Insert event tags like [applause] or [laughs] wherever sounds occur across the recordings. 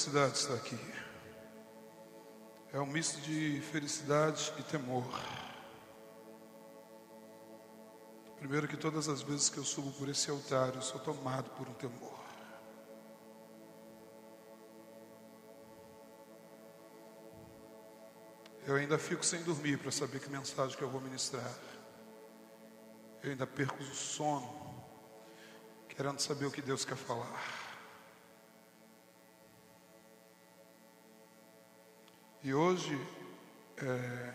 felicidade estar aqui. É um misto de felicidade e temor. Primeiro que todas as vezes que eu subo por esse altar, eu sou tomado por um temor. Eu ainda fico sem dormir para saber que mensagem que eu vou ministrar. Eu ainda perco o sono, querendo saber o que Deus quer falar. E hoje, é,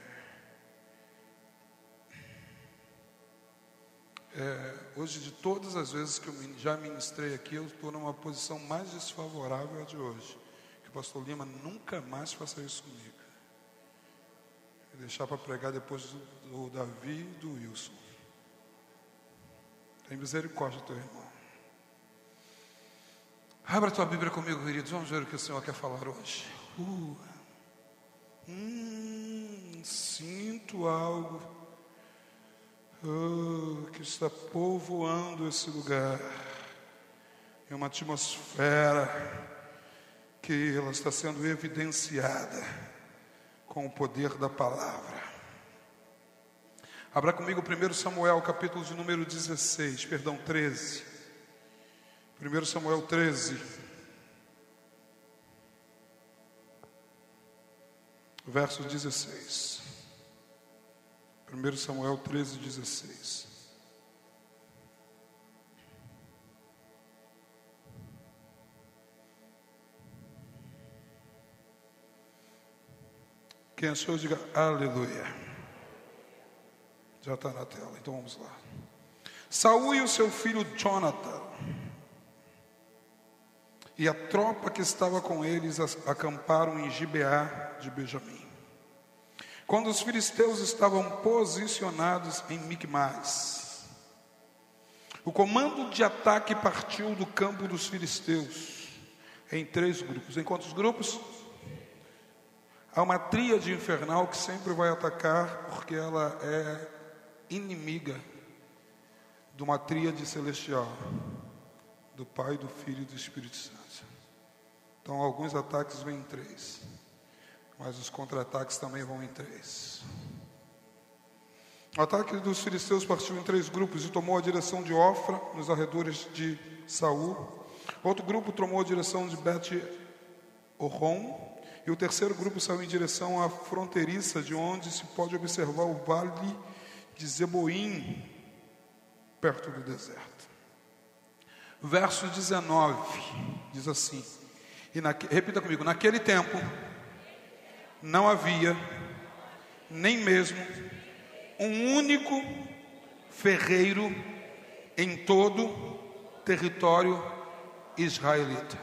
é, hoje de todas as vezes que eu já ministrei aqui, eu estou numa posição mais desfavorável a de hoje. Que o pastor Lima nunca mais faça isso comigo. Vou deixar para pregar depois do, do Davi e do Wilson. Tem misericórdia teu irmão. Abra tua Bíblia comigo, queridos. Vamos ver o que o Senhor quer falar hoje. Uh. Hum, sinto algo oh, que está povoando esse lugar. É uma atmosfera que ela está sendo evidenciada com o poder da palavra. Abra comigo 1 Samuel, capítulo de número 16, perdão, 13. 1 Samuel 13. Verso 16. 1 Samuel 13, 16. Quem achou, diga aleluia. Já está na tela, então vamos lá. Saúl e o seu filho Jonathan e a tropa que estava com eles acamparam em Gibeá de Benjamim. Quando os filisteus estavam posicionados em Micmais, o comando de ataque partiu do campo dos filisteus em três grupos. Em quantos grupos? Há uma tríade infernal que sempre vai atacar porque ela é inimiga de uma tríade celestial, do Pai, do Filho e do Espírito Santo. Então, alguns ataques vêm em três, mas os contra-ataques também vão em três. O ataque dos filisteus partiu em três grupos e tomou a direção de Ofra, nos arredores de Saul. Outro grupo tomou a direção de Bet Oron. E o terceiro grupo saiu em direção à fronteiriça, de onde se pode observar o vale de Zeboim, perto do deserto. Verso 19 diz assim: e repita comigo: naquele tempo não havia nem mesmo um único ferreiro em todo território israelita.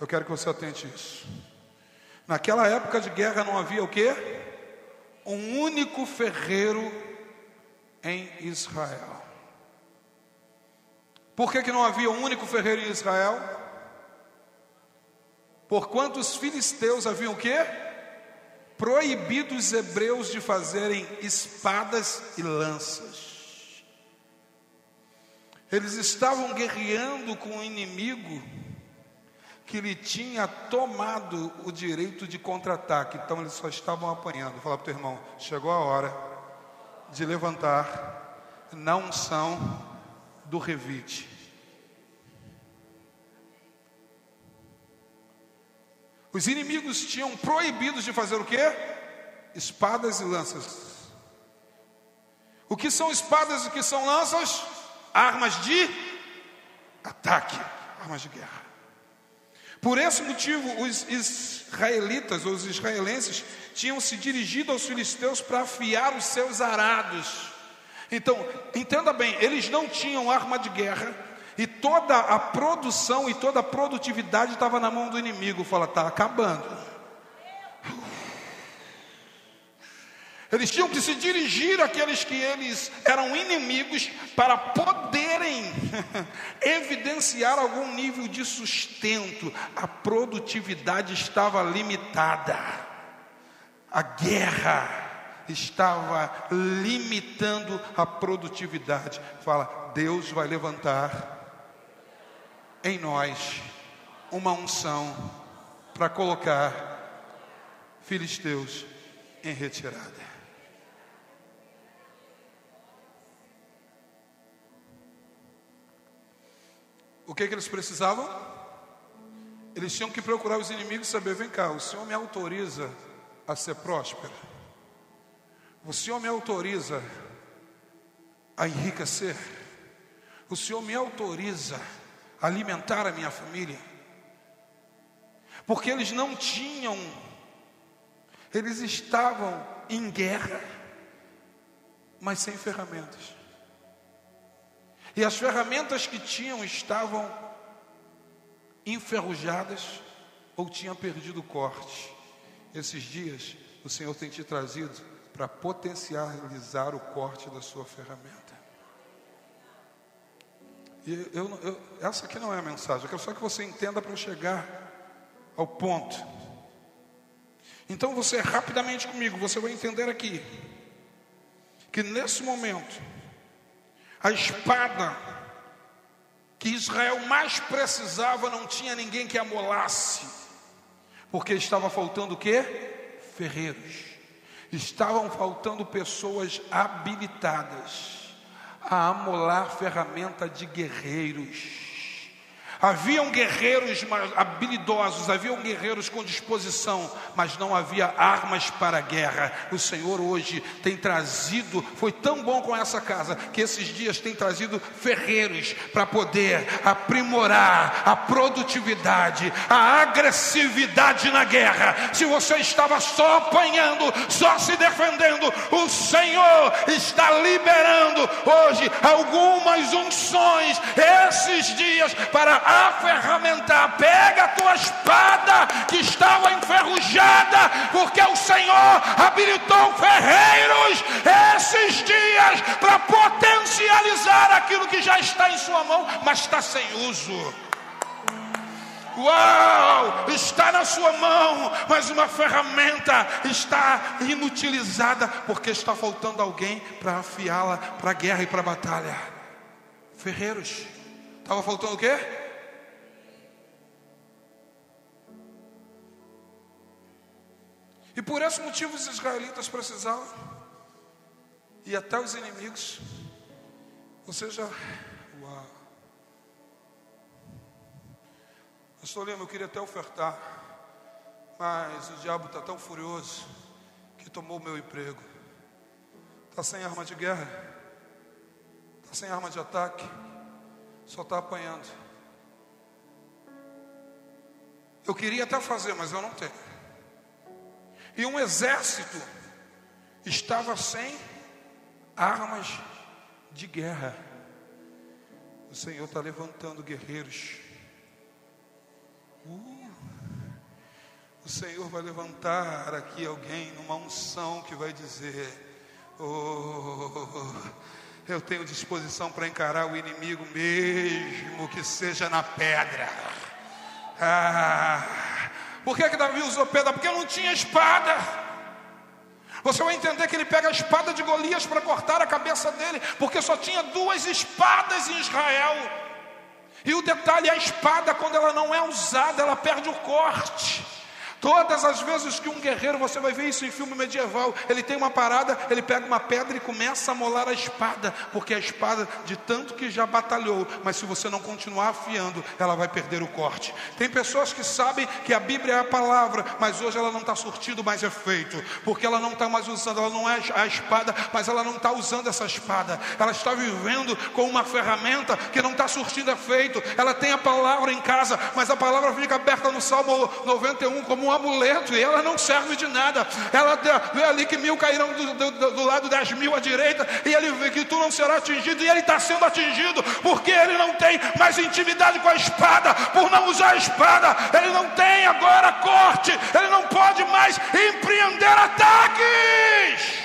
Eu quero que você atente isso. Naquela época de guerra não havia o quê? Um único ferreiro em Israel. Por que, que não havia um único ferreiro em Israel? Porquanto os filisteus haviam o quê? Proibido os hebreus de fazerem espadas e lanças. Eles estavam guerreando com o um inimigo que lhe tinha tomado o direito de contra-ataque, então eles só estavam apanhando. Fala para o teu irmão: chegou a hora de levantar na unção do revite. Os inimigos tinham proibido de fazer o quê? Espadas e lanças. O que são espadas e o que são lanças? Armas de ataque, armas de guerra. Por esse motivo, os israelitas, os israelenses, tinham se dirigido aos filisteus para afiar os seus arados. Então, entenda bem, eles não tinham arma de guerra, e toda a produção e toda a produtividade estava na mão do inimigo. Fala, está acabando. Eles tinham que se dirigir àqueles que eles eram inimigos para poderem [laughs] evidenciar algum nível de sustento. A produtividade estava limitada. A guerra estava limitando a produtividade. Fala, Deus vai levantar em nós uma unção para colocar filisteus em retirada. O que, que eles precisavam? Eles tinham que procurar os inimigos e saber: vem cá, o Senhor me autoriza a ser próspero? O Senhor me autoriza a enriquecer? O Senhor me autoriza a alimentar a minha família? Porque eles não tinham, eles estavam em guerra, mas sem ferramentas. E as ferramentas que tinham estavam enferrujadas ou tinham perdido o corte. Esses dias, o Senhor tem te trazido para potencializar o corte da sua ferramenta. E eu, eu, essa aqui não é a mensagem, eu quero só que você entenda para chegar ao ponto. Então você rapidamente comigo, você vai entender aqui que nesse momento a espada que Israel mais precisava não tinha ninguém que amolasse, porque estava faltando o quê? Ferreiros. Estavam faltando pessoas habilitadas a amolar ferramenta de guerreiros. Haviam guerreiros habilidosos, haviam guerreiros com disposição, mas não havia armas para a guerra. O Senhor hoje tem trazido, foi tão bom com essa casa, que esses dias tem trazido ferreiros para poder aprimorar a produtividade, a agressividade na guerra. Se você estava só apanhando, só se defendendo, o Senhor está liberando hoje algumas unções esses dias para a Pega a tua espada que estava enferrujada, porque o Senhor habilitou ferreiros esses dias para potencializar aquilo que já está em sua mão, mas está sem uso. Uau! Está na sua mão, mas uma ferramenta está inutilizada porque está faltando alguém para afiá-la para a guerra e para a batalha. Ferreiros. Estava faltando o quê? E por esse motivo os israelitas precisavam, e até os inimigos, você já. Uau! Pastor Lima, eu queria até ofertar, mas o diabo está tão furioso que tomou meu emprego. Está sem arma de guerra, está sem arma de ataque, só está apanhando. Eu queria até fazer, mas eu não tenho. E um exército estava sem armas de guerra. O Senhor está levantando guerreiros. Uh, o Senhor vai levantar aqui alguém numa unção que vai dizer: Oh, eu tenho disposição para encarar o inimigo, mesmo que seja na pedra. Ah, por que, que Davi usou pedra? Porque não tinha espada. Você vai entender que ele pega a espada de Golias para cortar a cabeça dele, porque só tinha duas espadas em Israel. E o detalhe: a espada, quando ela não é usada, ela perde o corte. Todas as vezes que um guerreiro, você vai ver isso em filme medieval, ele tem uma parada, ele pega uma pedra e começa a molar a espada, porque a espada, de tanto que já batalhou, mas se você não continuar afiando, ela vai perder o corte. Tem pessoas que sabem que a Bíblia é a palavra, mas hoje ela não está surtindo mais efeito, porque ela não está mais usando, ela não é a espada, mas ela não está usando essa espada, ela está vivendo com uma ferramenta que não está surtindo efeito, ela tem a palavra em casa, mas a palavra fica aberta no Salmo 91 como um amuleto e ela não serve de nada. Ela vê ali que mil cairão do, do, do lado das mil à direita e ele vê que tu não será atingido e ele está sendo atingido porque ele não tem mais intimidade com a espada, por não usar a espada, ele não tem agora corte, ele não pode mais empreender ataques.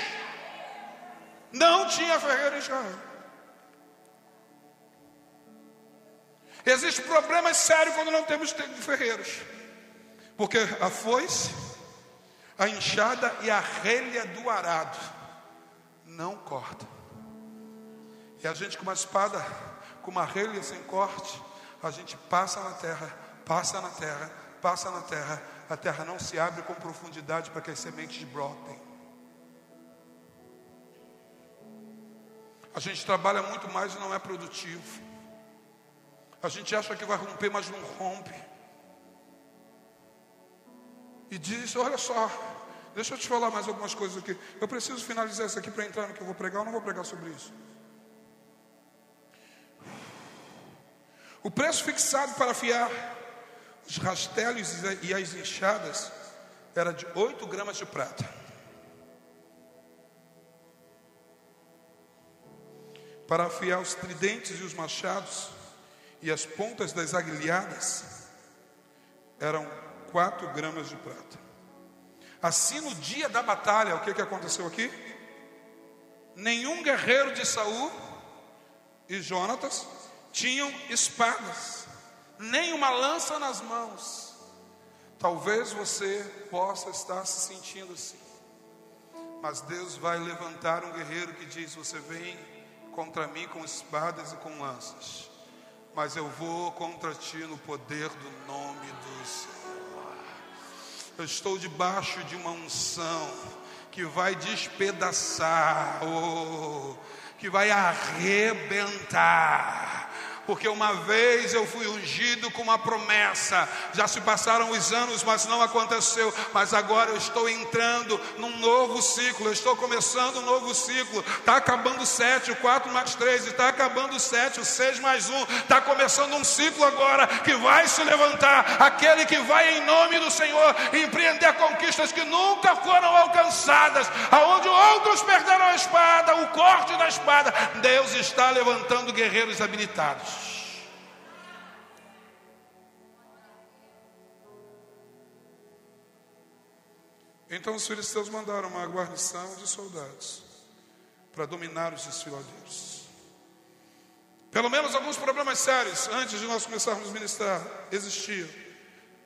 Não tinha ferreiro em Israel. Existem problemas sérios quando não temos ferreiros. Porque a foice, a enxada e a relha do arado não cortam. E a gente com uma espada, com uma relha sem corte, a gente passa na terra, passa na terra, passa na terra, a terra não se abre com profundidade para que as sementes brotem. A gente trabalha muito mais e não é produtivo. A gente acha que vai romper, mas não rompe. E diz: Olha só, deixa eu te falar mais algumas coisas aqui. Eu preciso finalizar isso aqui para entrar no que eu vou pregar. Eu não vou pregar sobre isso. O preço fixado para afiar os rastelos e as enxadas era de 8 gramas de prata. Para afiar os tridentes e os machados e as pontas das aguilhadas eram 4 gramas de prata. Assim, no dia da batalha, o que, que aconteceu aqui? Nenhum guerreiro de Saul e Jonatas tinham espadas, nem uma lança nas mãos. Talvez você possa estar se sentindo assim, mas Deus vai levantar um guerreiro que diz: Você vem contra mim com espadas e com lanças, mas eu vou contra ti no poder do nome do Senhor. Eu estou debaixo de uma unção que vai despedaçar, oh, que vai arrebentar porque uma vez eu fui ungido com uma promessa. Já se passaram os anos, mas não aconteceu. Mas agora eu estou entrando num novo ciclo. Eu estou começando um novo ciclo. Está acabando o sete, o quatro mais três, está acabando o sete, o seis mais um. Está começando um ciclo agora que vai se levantar. Aquele que vai em nome do Senhor empreender conquistas que nunca foram alcançadas, aonde outros perderam a espada, o corte da espada. Deus está levantando guerreiros habilitados. Então os filisteus mandaram uma guarnição de soldados para dominar os desfiladeiros. Pelo menos alguns problemas sérios, antes de nós começarmos a ministrar, existiam.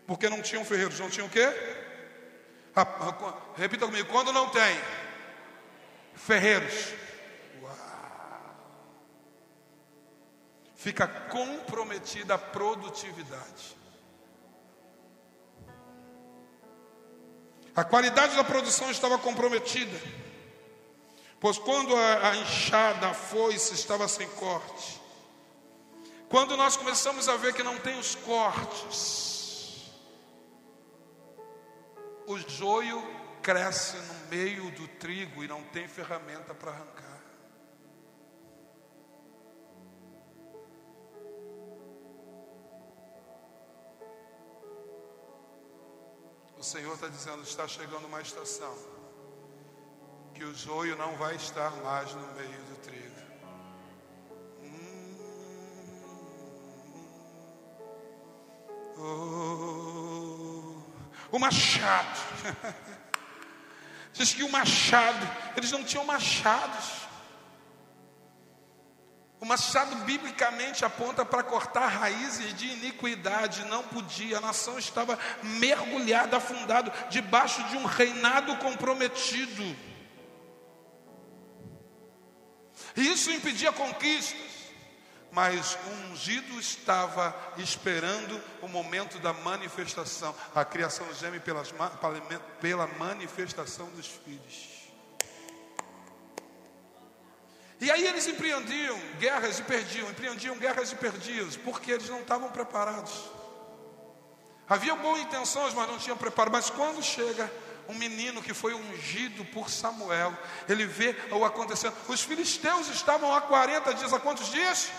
Porque não tinham ferreiros, não tinham o quê? Repita comigo, quando não tem ferreiros, uau, fica comprometida a produtividade. A qualidade da produção estava comprometida, pois quando a, a enxada, a foice estava sem corte, quando nós começamos a ver que não tem os cortes, o joio cresce no meio do trigo e não tem ferramenta para arrancar. O Senhor está dizendo: está chegando uma estação que o joio não vai estar mais no meio do trigo. Hum, oh, o machado. [laughs] Diz que o machado, eles não tinham machados. O machado biblicamente aponta para cortar raízes de iniquidade, não podia, a nação estava mergulhada, afundada, debaixo de um reinado comprometido. E isso impedia conquistas, mas o ungido estava esperando o momento da manifestação. A criação geme pelas, pela manifestação dos filhos. E aí eles empreendiam guerras e perdiam, empreendiam guerras e perdiam, porque eles não estavam preparados. Havia boas intenções, mas não tinham preparo. Mas quando chega um menino que foi ungido por Samuel, ele vê o acontecendo. Os filisteus estavam há 40 dias, há quantos dias?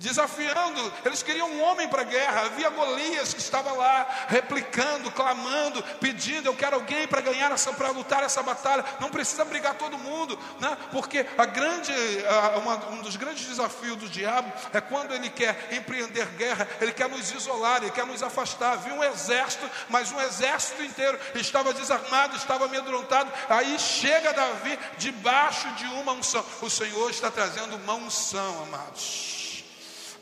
Desafiando, eles queriam um homem para a guerra. Havia Golias que estava lá, replicando, clamando, pedindo: Eu quero alguém para ganhar essa, para lutar essa batalha. Não precisa brigar todo mundo, né? porque a grande, a, uma, um dos grandes desafios do diabo é quando ele quer empreender guerra, ele quer nos isolar, ele quer nos afastar. Havia um exército, mas um exército inteiro estava desarmado, estava amedrontado. Aí chega Davi debaixo de uma unção. O Senhor está trazendo uma unção, amados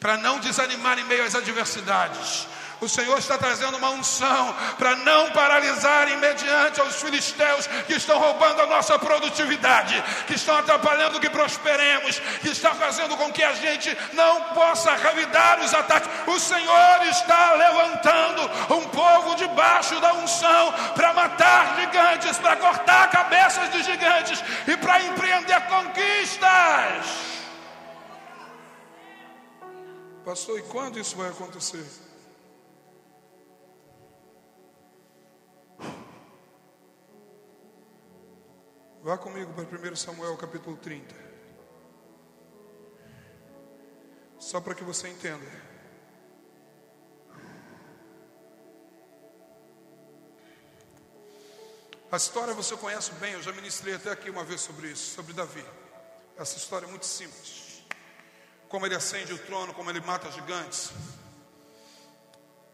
para não desanimar em meio às adversidades. O Senhor está trazendo uma unção para não paralisarem mediante aos filisteus que estão roubando a nossa produtividade, que estão atrapalhando que prosperemos, que está fazendo com que a gente não possa revidar os ataques. O Senhor está levantando um povo debaixo da unção para matar gigantes, para cortar cabeças de gigantes e para empreender conquistas. Pastor, e quando isso vai acontecer? Vá comigo para 1 Samuel capítulo 30. Só para que você entenda. A história você conhece bem, eu já ministrei até aqui uma vez sobre isso, sobre Davi. Essa história é muito simples. Como ele acende o trono, como ele mata gigantes.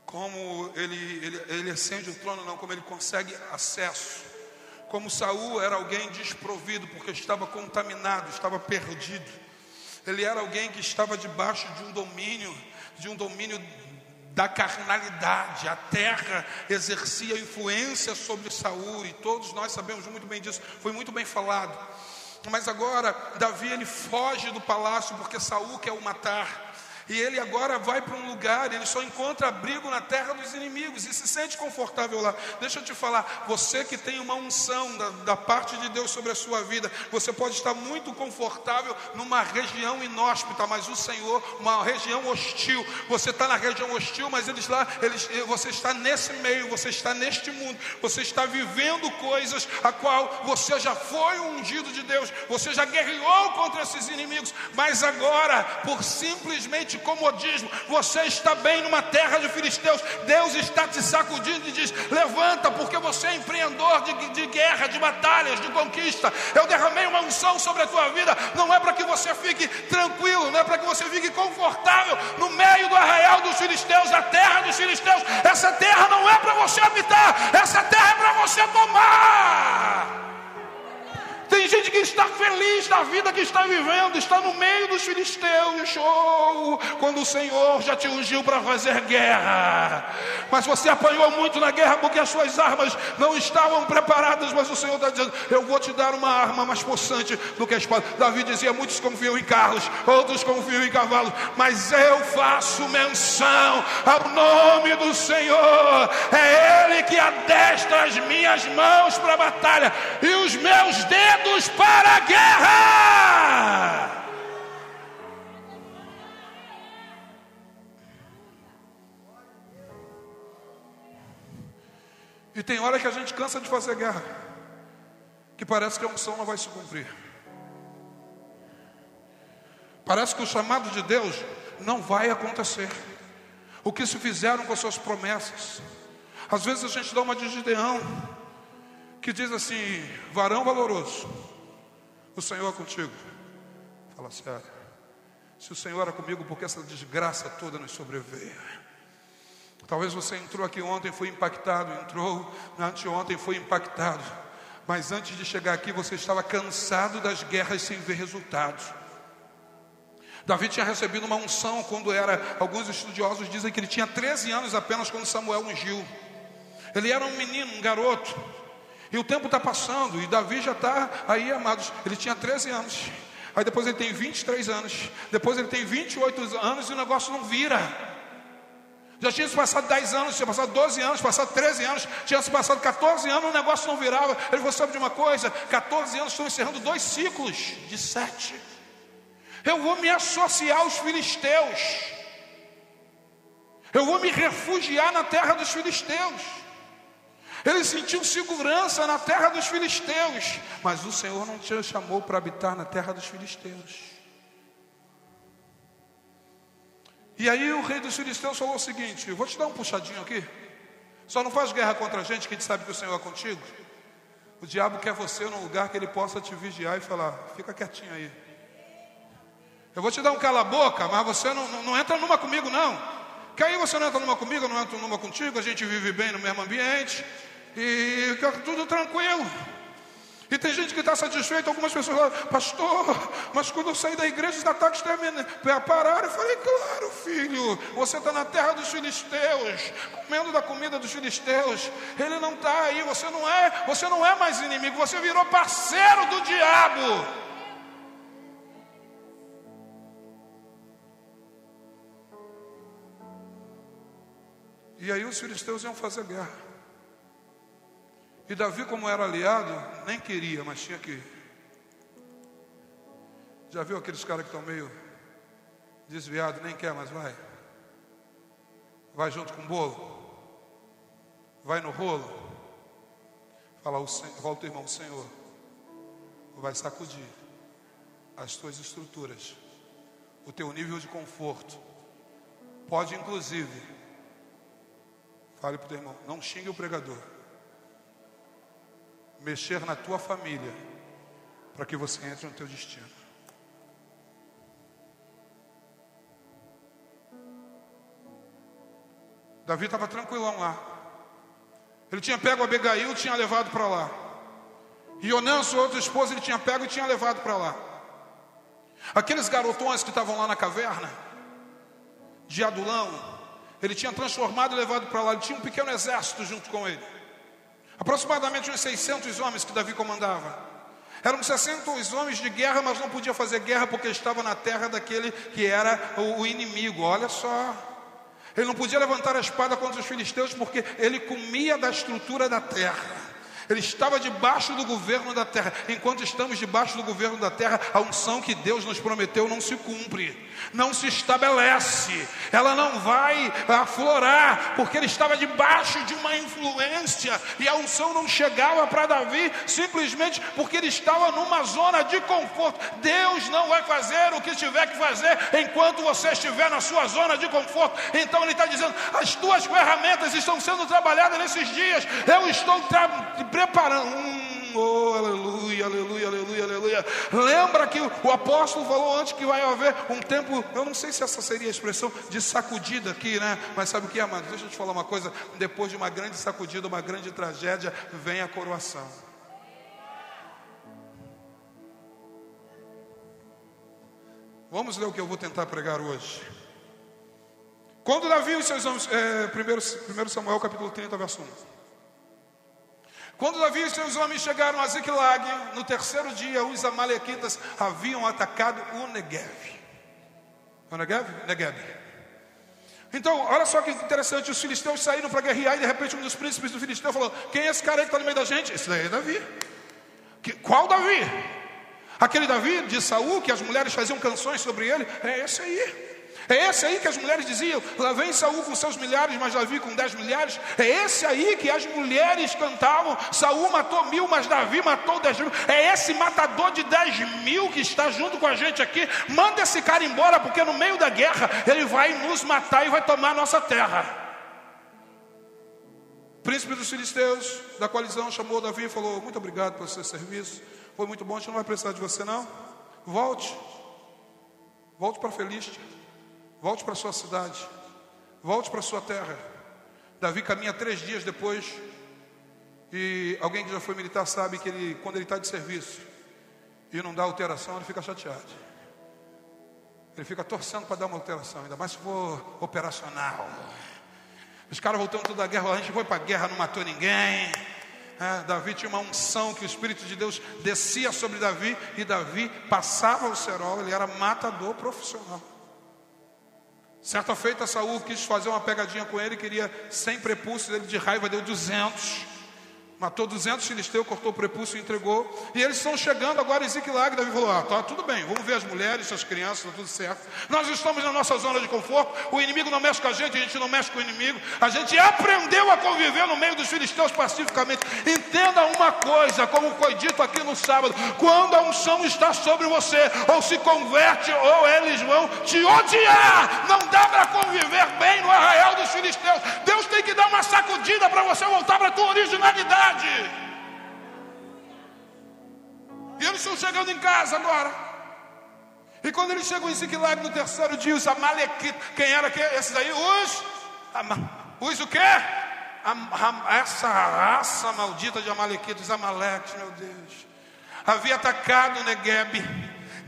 Como ele, ele, ele acende o trono, não, como ele consegue acesso como Saul era alguém desprovido, porque estava contaminado, estava perdido. Ele era alguém que estava debaixo de um domínio, de um domínio da carnalidade. A terra exercia influência sobre Saul, e todos nós sabemos muito bem disso. Foi muito bem falado. Mas agora Davi ele foge do palácio porque Saul quer o matar. E ele agora vai para um lugar, ele só encontra abrigo na terra dos inimigos e se sente confortável lá. Deixa eu te falar, você que tem uma unção da, da parte de Deus sobre a sua vida, você pode estar muito confortável numa região inóspita, mas o Senhor, uma região hostil. Você está na região hostil, mas eles lá, eles, você está nesse meio, você está neste mundo, você está vivendo coisas a qual você já foi ungido de Deus, você já guerreou contra esses inimigos, mas agora, por simplesmente de comodismo. Você está bem numa terra de filisteus. Deus está te sacudindo e diz: levanta, porque você é empreendedor de, de guerra, de batalhas, de conquista. Eu derramei uma unção sobre a tua vida. Não é para que você fique tranquilo, não é para que você fique confortável no meio do arraial dos filisteus, da terra dos filisteus. Essa terra não é para você habitar, essa terra é para você tomar. Tem gente que está feliz da vida que está vivendo, está no meio dos filisteus. Show! Quando o Senhor já te ungiu para fazer guerra. Mas você apanhou muito na guerra porque as suas armas não estavam preparadas. Mas o Senhor está dizendo: Eu vou te dar uma arma mais possante do que a espada. Davi dizia: Muitos confiam em carros, outros confiam em cavalos. Mas eu faço menção ao nome do Senhor. É Ele que adestra as minhas mãos para a batalha e os meus dedos para a guerra. E tem hora que a gente cansa de fazer guerra, que parece que a unção não vai se cumprir. Parece que o chamado de Deus não vai acontecer. O que se fizeram com as suas promessas. Às vezes a gente dá uma de Gideão que diz assim: varão valoroso, o Senhor é contigo. Fala sério. Se o Senhor é comigo, porque essa desgraça toda nos sobreveio. Talvez você entrou aqui ontem foi impactado, entrou anteontem foi impactado, mas antes de chegar aqui você estava cansado das guerras sem ver resultados. Davi tinha recebido uma unção quando era, alguns estudiosos dizem que ele tinha 13 anos apenas quando Samuel ungiu. Ele era um menino, um garoto, e o tempo está passando, e Davi já está aí, amados. Ele tinha 13 anos, aí depois ele tem 23 anos, depois ele tem 28 anos e o negócio não vira. Já tinha se passado 10 anos, tinha passado 12 anos, passado 13 anos, tinha se passado 14 anos, o negócio não virava. Ele falou: sabe de uma coisa? 14 anos estão encerrando dois ciclos de sete. Eu vou me associar aos filisteus. Eu vou me refugiar na terra dos filisteus. Ele sentiu segurança na terra dos filisteus, mas o Senhor não te chamou para habitar na terra dos filisteus. E aí o rei dos filisteus falou o seguinte: vou te dar um puxadinho aqui. Só não faz guerra contra a gente que a gente sabe que o Senhor é contigo. O diabo quer você num lugar que ele possa te vigiar e falar: Fica quietinho aí. Eu vou te dar um cala-boca, mas você não, não, não entra numa comigo, não. Que aí você não entra numa comigo, não entro numa contigo, a gente vive bem no mesmo ambiente, e tudo tranquilo. E tem gente que está satisfeita, algumas pessoas falam, pastor, mas quando eu saí da igreja, os ataques pararam. Eu falei, claro, filho, você está na terra dos filisteus, comendo da comida dos filisteus. Ele não está aí, você não é, você não é mais inimigo, você virou parceiro do diabo. E aí os filisteus iam fazer guerra. E Davi, como era aliado, nem queria, mas tinha que. Já viu aqueles caras que estão meio desviados, nem quer, mas vai? Vai junto com o bolo? Vai no rolo? Fala, o, o teu irmão, o Senhor vai sacudir as tuas estruturas, o teu nível de conforto. Pode, inclusive, Fale para o teu irmão, não xingue o pregador. Mexer na tua família para que você entre no teu destino. Davi estava tranquilão lá. Ele tinha pego Abigail e tinha levado para lá. E Onã, sua outra esposa, ele tinha pego e tinha levado para lá. Aqueles garotões que estavam lá na caverna, de Adulão, ele tinha transformado e levado para lá. Ele tinha um pequeno exército junto com ele. Aproximadamente uns 600 homens que Davi comandava. Eram 600 homens de guerra, mas não podia fazer guerra porque estava na terra daquele que era o inimigo. Olha só. Ele não podia levantar a espada contra os filisteus porque ele comia da estrutura da terra. Ele estava debaixo do governo da terra. Enquanto estamos debaixo do governo da terra, a unção que Deus nos prometeu não se cumpre, não se estabelece, ela não vai aflorar, porque ele estava debaixo de uma influência e a unção não chegava para Davi simplesmente porque ele estava numa zona de conforto. Deus não vai fazer o que tiver que fazer enquanto você estiver na sua zona de conforto. Então ele está dizendo: as tuas ferramentas estão sendo trabalhadas nesses dias, eu estou trabalhando preparando. Hum, oh, aleluia, aleluia, aleluia, aleluia. Lembra que o apóstolo falou antes que vai haver um tempo, eu não sei se essa seria a expressão de sacudida aqui, né? Mas sabe o que, amado? Deixa eu te falar uma coisa. Depois de uma grande sacudida, uma grande tragédia, vem a coroação. Vamos ler o que eu vou tentar pregar hoje. Quando Davi e seus homens, é, 1 Samuel capítulo 30, verso 1. Quando Davi e seus homens chegaram a Ziklag, no terceiro dia, os amalequitas haviam atacado o Negev. O Negev? Negev. Então, olha só que interessante, os filisteus saíram para guerrear e de repente um dos príncipes do filisteu falou: Quem é esse cara aí que está no meio da gente? Esse daí é Davi. Que, qual Davi? Aquele Davi de Saul, que as mulheres faziam canções sobre ele, é esse aí. É esse aí que as mulheres diziam: lá vem Saul com seus milhares, mas Davi com dez milhares. É esse aí que as mulheres cantavam: Saul matou mil, mas Davi matou dez mil. É esse matador de dez mil que está junto com a gente aqui. Manda esse cara embora, porque no meio da guerra ele vai nos matar e vai tomar a nossa terra. O príncipe dos filisteus da coalizão chamou Davi e falou: Muito obrigado pelo seu serviço. Foi muito bom, a gente não vai precisar de você, não. Volte. Volte para Felístia. Volte para sua cidade. Volte para sua terra. Davi caminha três dias depois. E alguém que já foi militar sabe que ele, quando ele está de serviço e não dá alteração, ele fica chateado. Ele fica torcendo para dar uma alteração, ainda mais se for operacional. Os caras voltando da guerra, a gente foi para a guerra, não matou ninguém. É, Davi tinha uma unção que o Espírito de Deus descia sobre Davi e Davi passava o cerol, ele era matador profissional. Certa feita, Saul quis fazer uma pegadinha com ele, queria 100 prepúcios, ele de raiva deu 200. Matou 200 filisteus, cortou o prepúcio e entregou. E eles estão chegando agora em Ziklag. Davi falou: Ah, tá tudo bem, vamos ver as mulheres, as crianças, tá tudo certo. Nós estamos na nossa zona de conforto. O inimigo não mexe com a gente, a gente não mexe com o inimigo. A gente aprendeu a conviver no meio dos filisteus pacificamente. Entenda uma coisa, como foi dito aqui no sábado: quando a unção está sobre você, ou se converte, ou eles vão te odiar. Não dá para conviver bem no arraial dos filisteus. Deus tem que dar uma sacudida para você voltar para a tua originalidade cidade. E eles estão chegando em casa agora. E quando eles chegam em Ziklag no terceiro dia, os Amalequitas, quem era que? Esses aí? Os, os o quê? essa raça maldita de Amalequitas, Amaleques, meu Deus. havia atacado Negueb,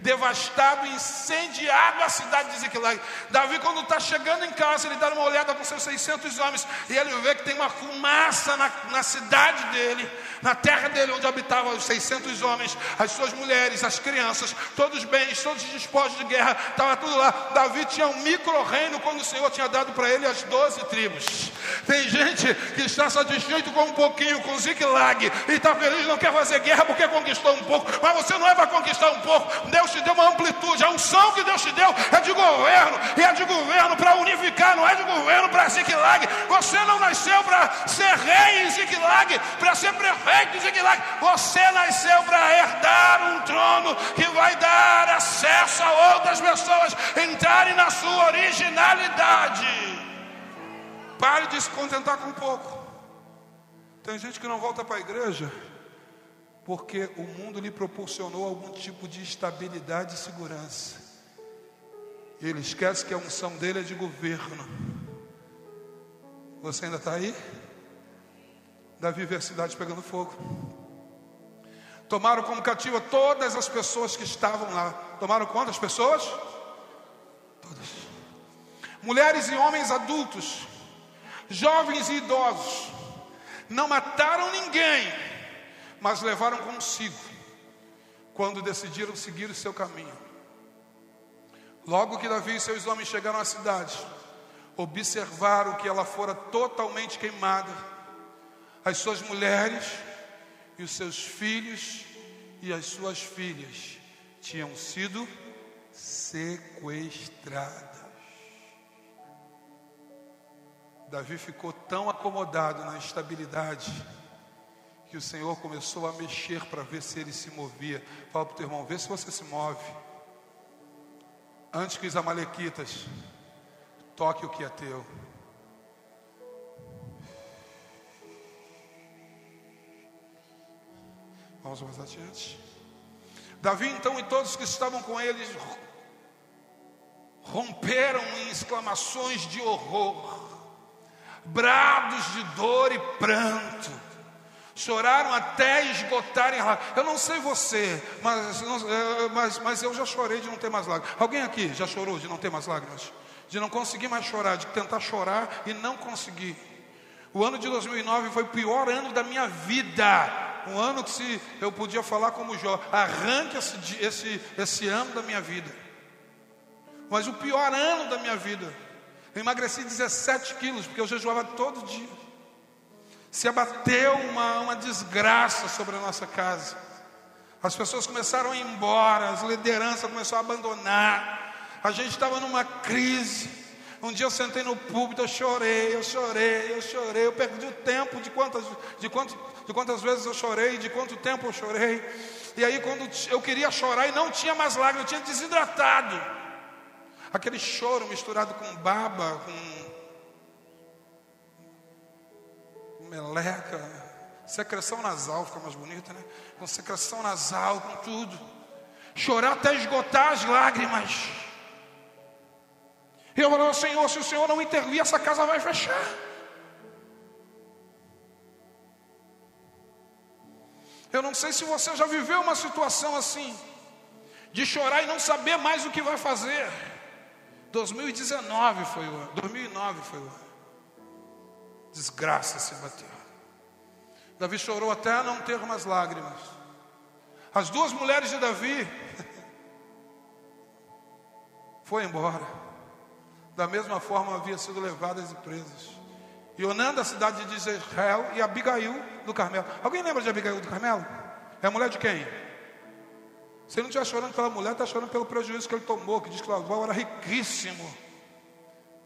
devastado, incendiado a cidade de Ziklag. Davi, quando está chegando em casa, ele dá uma olhada com seus 600 homens e ele vê que tem uma fumaça na, na cidade dele, na terra dele, onde habitavam os 600 homens, as suas mulheres, as crianças, todos os bens, todos os despojos de guerra, estava tudo lá. Davi tinha um micro-reino quando o Senhor tinha dado para ele as 12 tribos. Tem gente que está satisfeito com um pouquinho, com Ziklag, e está feliz, não quer fazer guerra porque conquistou um pouco, mas você não é para conquistar um pouco, Deus te deu uma amplitude, a unção que Deus te deu é de governo, e é de governo para unificar, não é de governo para Ziklag. Você não nasceu para ser rei em Ziklag, para ser prefeito em Ziklag. Você nasceu para herdar um trono que vai dar acesso a outras pessoas entrarem na sua originalidade. Pare de se contentar com pouco. Tem gente que não volta para a igreja porque o mundo lhe proporcionou algum tipo de estabilidade e segurança. E ele esquece que a unção dele é de governo. Você ainda está aí? Davi vê a cidade pegando fogo. Tomaram como cativa todas as pessoas que estavam lá. Tomaram quantas pessoas? Todas. Mulheres e homens adultos, jovens e idosos. Não mataram ninguém mas levaram consigo quando decidiram seguir o seu caminho. Logo que Davi e seus homens chegaram à cidade, observaram que ela fora totalmente queimada, as suas mulheres e os seus filhos e as suas filhas tinham sido sequestradas. Davi ficou tão acomodado na estabilidade que o Senhor começou a mexer para ver se ele se movia. Fala para o teu irmão, vê se você se move. Antes que os amalequitas toque o que é teu. Vamos mais adiante. Davi então e todos que estavam com ele romperam em exclamações de horror, brados de dor e pranto choraram até esgotarem. Eu não sei você, mas, é, mas, mas eu já chorei de não ter mais lágrimas. Alguém aqui já chorou de não ter mais lágrimas? De não conseguir mais chorar, de tentar chorar e não conseguir. O ano de 2009 foi o pior ano da minha vida. Um ano que se eu podia falar como Jó, arranque esse, esse, esse ano da minha vida. Mas o pior ano da minha vida. Eu emagreci 17 quilos, porque eu jejuava todo dia se abateu uma, uma desgraça sobre a nossa casa. As pessoas começaram a ir embora, as lideranças começaram a abandonar. A gente estava numa crise. Um dia eu sentei no púlpito, eu chorei, eu chorei, eu chorei. Eu perdi o tempo de quantas, de, quantas, de quantas vezes eu chorei, de quanto tempo eu chorei. E aí, quando eu queria chorar e não tinha mais lágrimas, eu tinha desidratado. Aquele choro misturado com baba, com meleca, secreção nasal, fica mais bonita, né? Com secreção nasal, com tudo. Chorar até esgotar as lágrimas. E eu falei, Senhor, se o Senhor não intervir, essa casa vai fechar. Eu não sei se você já viveu uma situação assim, de chorar e não saber mais o que vai fazer. 2019 foi o ano, 2009 foi o ano desgraça se bateu. Davi chorou até não ter mais lágrimas. As duas mulheres de Davi [laughs] foi embora. Da mesma forma havia sido levadas e presas. Ionã da cidade de Israel e Abigail do Carmelo. Alguém lembra de Abigail do Carmelo? É a mulher de quem? Se ele não estiver chorando pela mulher, está chorando pelo prejuízo que ele tomou, que diz que Laval era riquíssimo.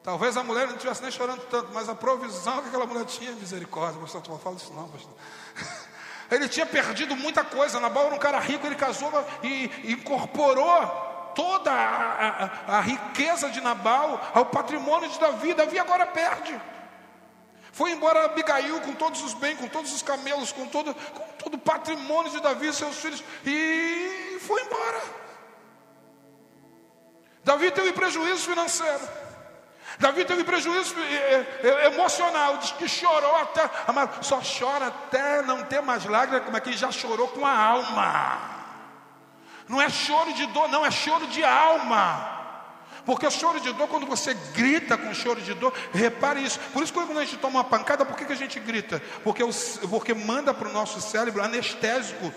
Talvez a mulher não estivesse nem chorando tanto, mas a provisão que aquela mulher tinha, misericórdia, pastor, não fala isso não, pastor. [laughs] Ele tinha perdido muita coisa. Nabal era um cara rico, ele casou e, incorporou toda a, a, a, riqueza de Nabal ao patrimônio de Davi. Davi agora perde. Foi embora Abigail com todos os bens, com todos os camelos, com todo, com todo o patrimônio de Davi e seus filhos, e foi embora. Davi teve prejuízo financeiro. Davi teve prejuízo emocional, diz que chorou até, só chora até não ter mais lágrimas, como é que já chorou com a alma. Não é choro de dor, não, é choro de alma. Porque o choro de dor, quando você grita com choro de dor, repare isso. Por isso, quando a gente toma uma pancada, por que, que a gente grita? Porque, porque manda para o nosso cérebro anestésico.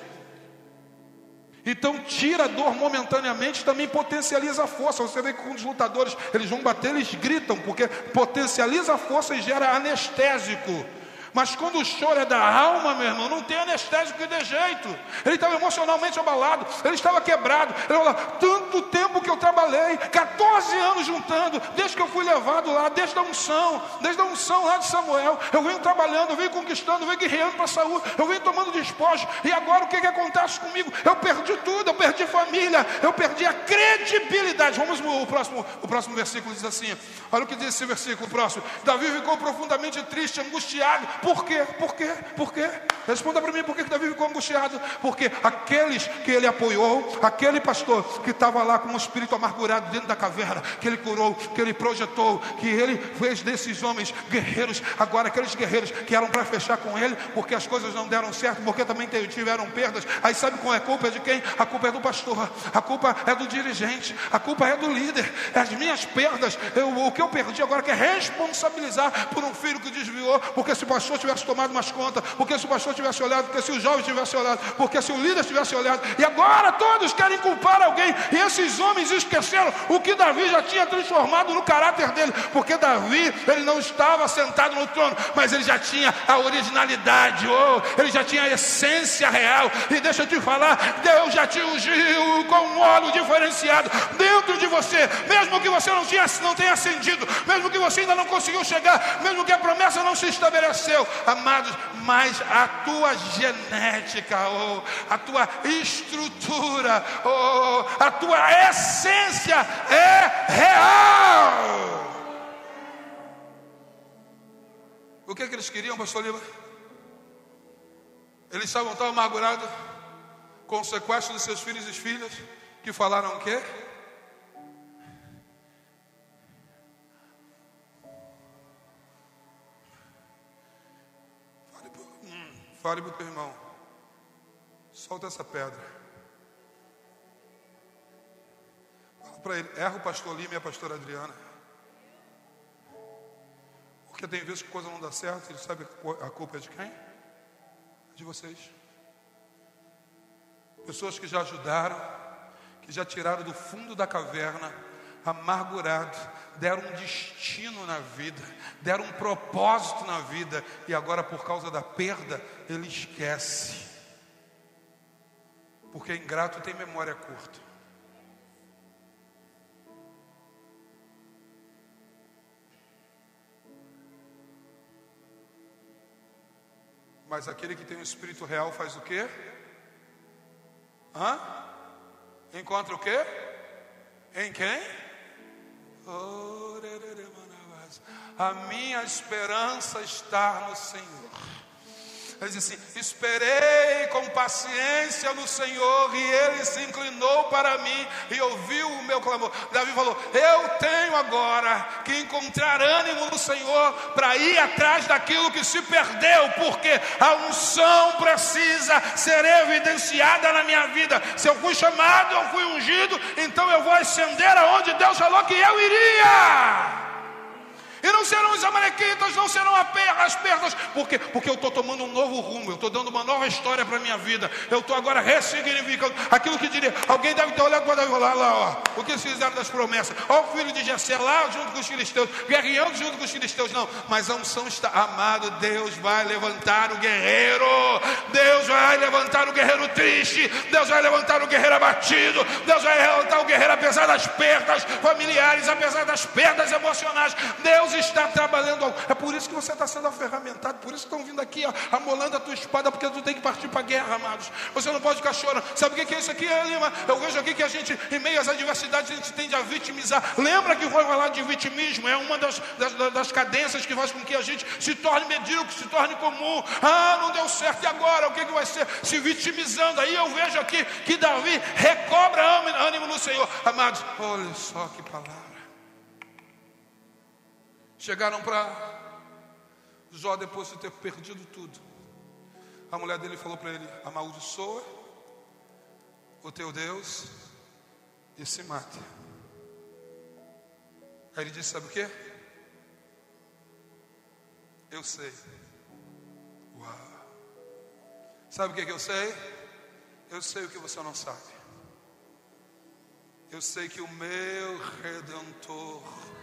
Então tira a dor momentaneamente, também potencializa a força. Você vê que quando os lutadores eles vão bater, eles gritam, porque potencializa a força e gera anestésico. Mas quando o choro é da alma, meu irmão, não tem anestésico dê jeito. Ele estava emocionalmente abalado, ele estava quebrado. Ele falou: tanto tempo que eu trabalhei, 14 anos juntando, desde que eu fui levado lá, desde a unção, desde a unção lá de Samuel. Eu venho trabalhando, eu venho conquistando, eu venho guerreando para a saúde, eu venho tomando despojo. E agora o que, que acontece comigo? Eu perdi tudo, eu perdi família, eu perdi a credibilidade. Vamos o próximo, o próximo versículo diz assim: olha o que diz esse versículo próximo. Davi ficou profundamente triste, angustiado por quê? Por quê? Por quê? Responda para mim por que Davi ficou angustiado. Porque aqueles que ele apoiou, aquele pastor que estava lá com um espírito amargurado dentro da caverna, que ele curou, que ele projetou, que ele fez desses homens guerreiros, agora aqueles guerreiros que eram para fechar com ele, porque as coisas não deram certo, porque também tiveram perdas. Aí sabe qual é a culpa? É de quem? A culpa é do pastor, a culpa é do dirigente, a culpa é do líder. É as minhas perdas, eu, o que eu perdi agora que é responsabilizar por um filho que desviou, porque se o pastor pastor tivesse tomado mais conta, porque se o pastor tivesse olhado, porque se o jovem tivesse olhado, porque se o líder tivesse olhado, e agora todos querem culpar alguém, e esses homens esqueceram o que Davi já tinha transformado no caráter dele, porque Davi, ele não estava sentado no trono, mas ele já tinha a originalidade, oh, ele já tinha a essência real, e deixa eu te falar, Deus já te ungiu com um óleo diferenciado dentro de você, mesmo que você não, não tenha acendido, mesmo que você ainda não conseguiu chegar, mesmo que a promessa não se estabeleceu, amados, mas a tua genética, oh, a tua estrutura, oh, a tua essência é real. O que, é que eles queriam, pastor Lima? Eles estavam tão amargurados com o sequestro de seus filhos e filhas que falaram o quê? Fale para o teu irmão. Solta essa pedra. Fala para ele. Erra o pastor Lima e a pastora Adriana. Porque tem vezes que coisa não dá certo. Ele sabe a culpa é de quem? É de vocês. Pessoas que já ajudaram, que já tiraram do fundo da caverna amargurado, deram um destino na vida, deram um propósito na vida, e agora por causa da perda, ele esquece. Porque ingrato tem memória curta. Mas aquele que tem o Espírito Real faz o quê? Hã? Encontra o quê? Em quem? A minha esperança está no Senhor. Ele diz assim: Esperei com paciência no Senhor, e ele se inclinou para mim e ouviu o meu clamor. Davi falou: Eu tenho agora que encontrar ânimo no Senhor para ir atrás daquilo que se perdeu, porque a unção precisa ser evidenciada na minha vida. Se eu fui chamado, eu fui ungido, então eu vou ascender aonde Deus falou que eu iria. E não serão os amalequitas, não serão as perdas. Por quê? Porque eu estou tomando um novo rumo, eu estou dando uma nova história para a minha vida. Eu estou agora ressignificando aquilo que diria. Alguém deve ter olhado para lá, lá, ó. O que eles fizeram das promessas? Ó, o filho de Jessé lá junto com os filisteus, guerreando junto com os filisteus. Não, mas a unção está, amado, Deus vai levantar o guerreiro. Deus vai levantar o guerreiro triste. Deus vai levantar o guerreiro abatido. Deus vai levantar o guerreiro apesar das perdas familiares, apesar das perdas emocionais. Deus está trabalhando. É por isso que você está sendo aferramentado, por isso que estão vindo aqui, ó, amolando a tua espada, porque tu tem que partir para a guerra, amados. Você não pode ficar chorando. Sabe o que é isso aqui, Lima? Eu vejo aqui que a gente, em meio às adversidades, a gente tende a vitimizar. Lembra que foi falar de vitimismo? É uma das, das, das cadências que faz com que a gente se torne medíocre, se torne comum. Ah, não deu certo, e agora? O que, que vai ser? Se vitimizando. Aí eu vejo aqui que Davi recobra ânimo no Senhor. Amados, olha só que palavra. Chegaram para Jó depois de ter perdido tudo. A mulher dele falou para ele: amaldiçoa o teu Deus e se mate. Aí ele disse: Sabe o que? Eu sei. Uau. Sabe o que, que eu sei? Eu sei o que você não sabe. Eu sei que o meu redentor.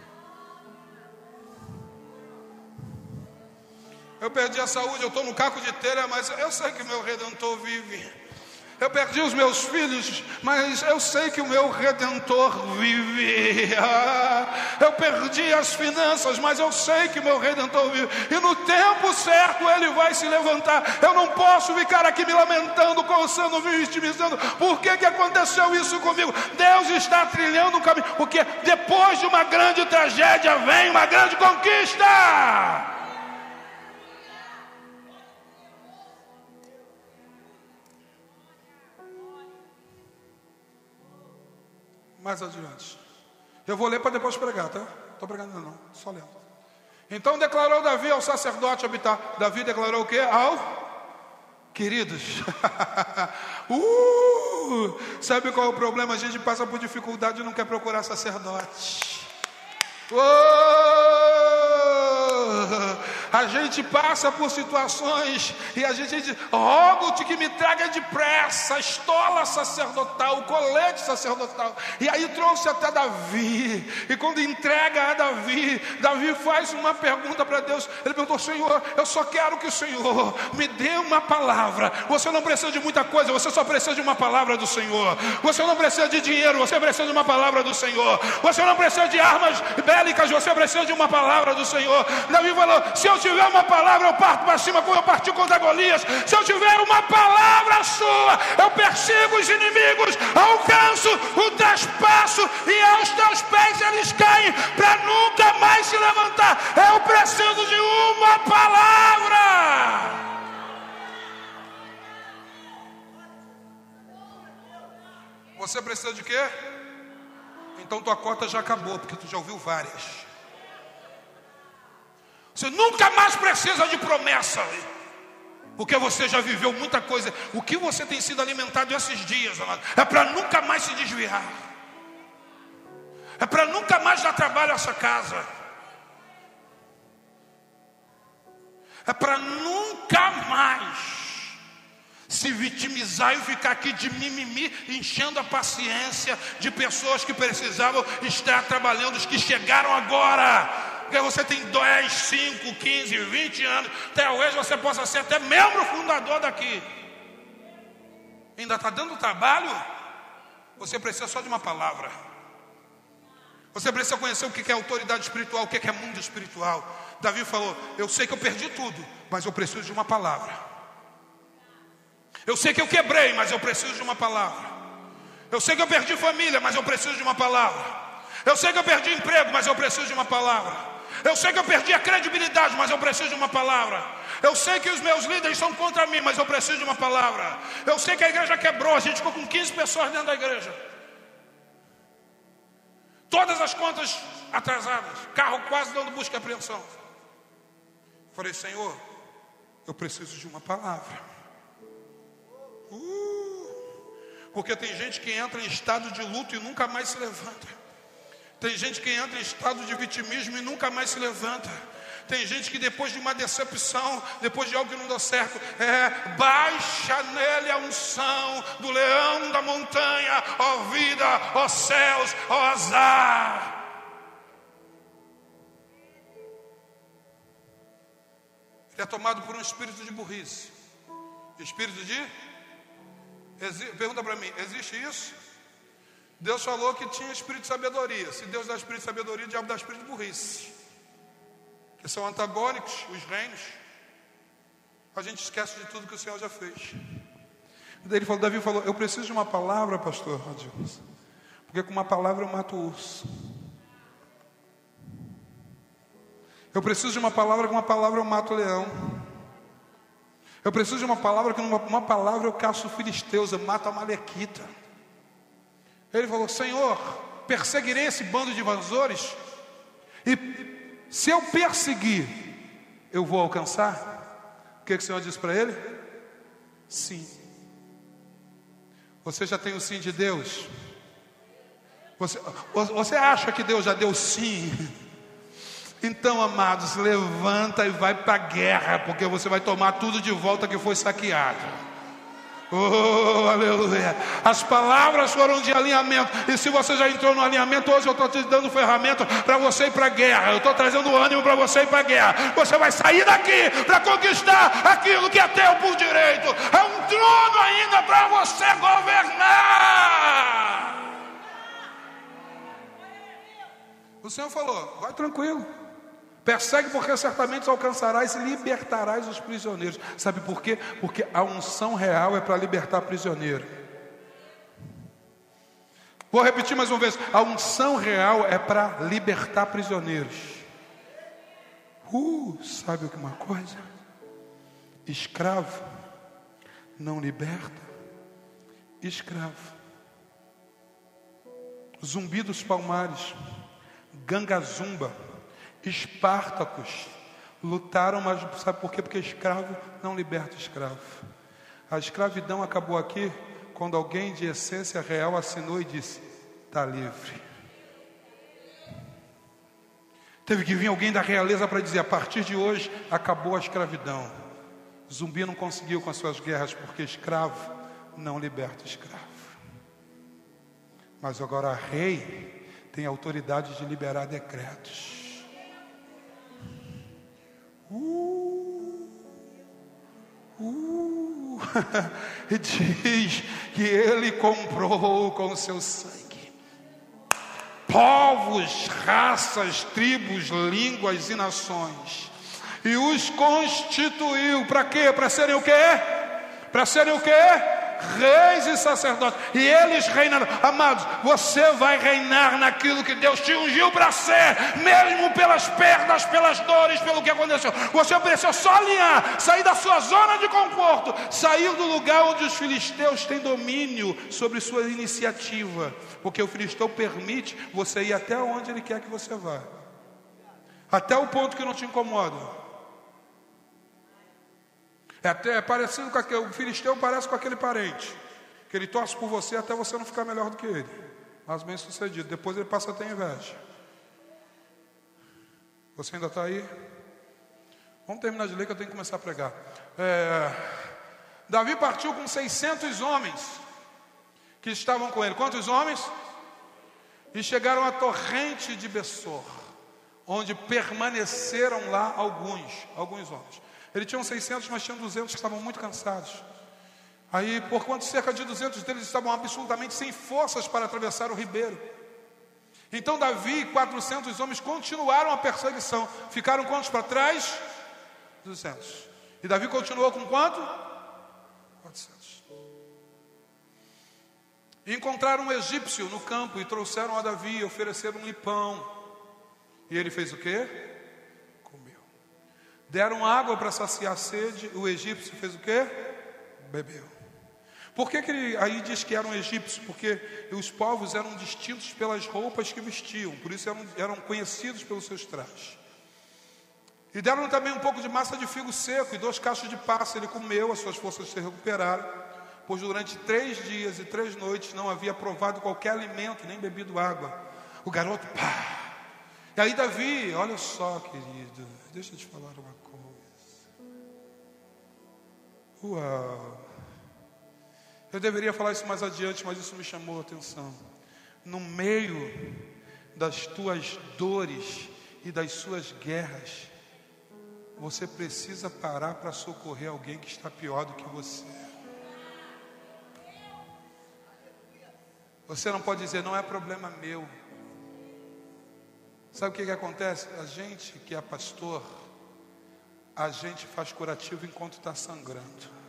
Eu perdi a saúde, eu estou no caco de telha, mas eu sei que o meu redentor vive. Eu perdi os meus filhos, mas eu sei que o meu redentor vive. [laughs] eu perdi as finanças, mas eu sei que o meu redentor vive. E no tempo certo ele vai se levantar. Eu não posso ficar aqui me lamentando, coçando, vitimizando. Por que, que aconteceu isso comigo? Deus está trilhando um caminho. Porque depois de uma grande tragédia vem uma grande conquista. Mais adiante. Eu vou ler para depois pregar, tá? Estou pregando não, só lendo. Então declarou Davi ao sacerdote habitar. Davi declarou o que? Ao queridos. [laughs] uh, sabe qual é o problema? A gente passa por dificuldade e não quer procurar sacerdote. A gente passa por situações e a gente diz: rogo-te que me traga depressa a estola sacerdotal, o colete sacerdotal. E aí trouxe até Davi. E quando entrega a Davi, Davi faz uma pergunta para Deus. Ele perguntou: Senhor, eu só quero que o Senhor me dê uma palavra. Você não precisa de muita coisa, você só precisa de uma palavra do Senhor. Você não precisa de dinheiro, você precisa de uma palavra do Senhor. Você não precisa de armas bélicas, você precisa de uma palavra do Senhor. Davi falou: se eu tiver uma palavra, eu parto para cima como eu parti contra Golias. Se eu tiver uma palavra sua, eu persigo os inimigos, alcanço o traspasso e aos teus pés eles caem para nunca mais se levantar. Eu preciso de uma palavra. Você precisa de quê? Então tua cota já acabou, porque tu já ouviu várias. Você nunca mais precisa de promessa. Porque você já viveu muita coisa. O que você tem sido alimentado esses dias, amado, é para nunca mais se desviar. É para nunca mais dar trabalho a essa casa. É para nunca mais se vitimizar e ficar aqui de mimimi, enchendo a paciência de pessoas que precisavam estar trabalhando, os que chegaram agora porque você tem 10, 5, 15, 20 anos, talvez você possa ser até membro fundador daqui. Ainda está dando trabalho? Você precisa só de uma palavra. Você precisa conhecer o que é autoridade espiritual, o que é mundo espiritual. Davi falou: Eu sei que eu perdi tudo, mas eu preciso de uma palavra. Eu sei que eu quebrei, mas eu preciso de uma palavra. Eu sei que eu perdi família, mas eu preciso de uma palavra. Eu sei que eu perdi emprego, mas eu preciso de uma palavra. Eu sei que eu perdi a credibilidade, mas eu preciso de uma palavra. Eu sei que os meus líderes são contra mim, mas eu preciso de uma palavra. Eu sei que a igreja quebrou, a gente ficou com 15 pessoas dentro da igreja. Todas as contas atrasadas, carro quase dando busca e apreensão. Falei, Senhor, eu preciso de uma palavra. Uh, porque tem gente que entra em estado de luto e nunca mais se levanta. Tem gente que entra em estado de vitimismo e nunca mais se levanta. Tem gente que depois de uma decepção, depois de algo que não deu certo, é, baixa nele a unção do leão da montanha, ó vida, ó céus, ó azar. Ele é tomado por um espírito de burrice. Espírito de? Pergunta para mim, existe isso? Deus falou que tinha espírito de sabedoria. Se Deus dá espírito de sabedoria, o diabo dá espírito de burrice. Que são antagônicos os reinos. A gente esquece de tudo que o Senhor já fez. Daí ele falou, Davi falou, eu preciso de uma palavra, pastor Adilson. Porque com uma palavra eu mato o urso. Eu preciso de uma palavra, com uma palavra eu mato o leão. Eu preciso de uma palavra, com uma, uma palavra eu caço filisteus, eu mato a malequita. Ele falou: Senhor, perseguirei esse bando de invasores, e se eu perseguir, eu vou alcançar? O que, que o Senhor disse para ele? Sim. Você já tem o sim de Deus? Você, você acha que Deus já deu sim? [laughs] Então, amados, levanta e vai para a guerra, porque você vai tomar tudo de volta que foi saqueado. Oh, aleluia. As palavras foram de alinhamento. E se você já entrou no alinhamento, hoje eu estou te dando ferramenta para você ir para a guerra. Eu estou trazendo ânimo para você ir para a guerra. Você vai sair daqui para conquistar aquilo que é teu por direito. É um trono ainda para você governar. O Senhor falou: vai tranquilo. Persegue porque certamente alcançarás e libertarás os prisioneiros. Sabe por quê? Porque a unção real é para libertar prisioneiro. Vou repetir mais uma vez: a unção real é para libertar prisioneiros. Uh, sabe que uma coisa? Escravo não liberta, escravo. Zumbi dos palmares, gangazumba Espartacos lutaram, mas sabe por quê? Porque escravo não liberta escravo. A escravidão acabou aqui quando alguém de essência real assinou e disse: está livre. Teve que vir alguém da realeza para dizer: a partir de hoje acabou a escravidão. Zumbi não conseguiu com as suas guerras, porque escravo não liberta escravo. Mas agora rei tem autoridade de liberar decretos. Uh, uh, [laughs] diz que ele comprou com seu sangue povos, raças, tribos, línguas e nações e os constituiu para quê? Para serem o quê? Para serem o quê? Reis e sacerdotes, e eles reinarão. Amados, você vai reinar naquilo que Deus te ungiu para ser, mesmo pelas perdas, pelas dores, pelo que aconteceu. Você precisa só alinhar, sair da sua zona de conforto, sair do lugar onde os filisteus têm domínio sobre sua iniciativa, porque o filisteu permite você ir até onde ele quer que você vá, até o ponto que não te incomoda. É até é parecido com aquele, o filisteu parece com aquele parente, que ele torce por você até você não ficar melhor do que ele, mas bem sucedido. Depois ele passa a ter inveja. Você ainda está aí? Vamos terminar de ler que eu tenho que começar a pregar. É, Davi partiu com 600 homens que estavam com ele. Quantos homens? E chegaram à torrente de Bessor, onde permaneceram lá alguns, alguns homens. Ele tinha 600, mas tinha 200 que estavam muito cansados. Aí, por quanto cerca de 200 deles estavam absolutamente sem forças para atravessar o ribeiro. Então, Davi e 400 homens continuaram a perseguição. Ficaram quantos para trás? 200. E Davi continuou com quanto? 400. E encontraram um egípcio no campo e trouxeram a Davi e ofereceram-lhe pão. E ele fez o quê? Deram água para saciar a sede, o egípcio fez o quê? Bebeu. Por que, que aí diz que eram egípcios? Porque os povos eram distintos pelas roupas que vestiam, por isso eram, eram conhecidos pelos seus trajes. E deram também um pouco de massa de figo seco e dois cachos de passa. Ele comeu, as suas forças se recuperaram, pois durante três dias e três noites não havia provado qualquer alimento, nem bebido água. O garoto, pá! E aí, Davi, olha só, querido, deixa eu te falar uma Uau! Eu deveria falar isso mais adiante, mas isso me chamou a atenção. No meio das tuas dores e das suas guerras, você precisa parar para socorrer alguém que está pior do que você. Você não pode dizer, não é problema meu. Sabe o que, que acontece? A gente que é pastor, a gente faz curativo enquanto está sangrando.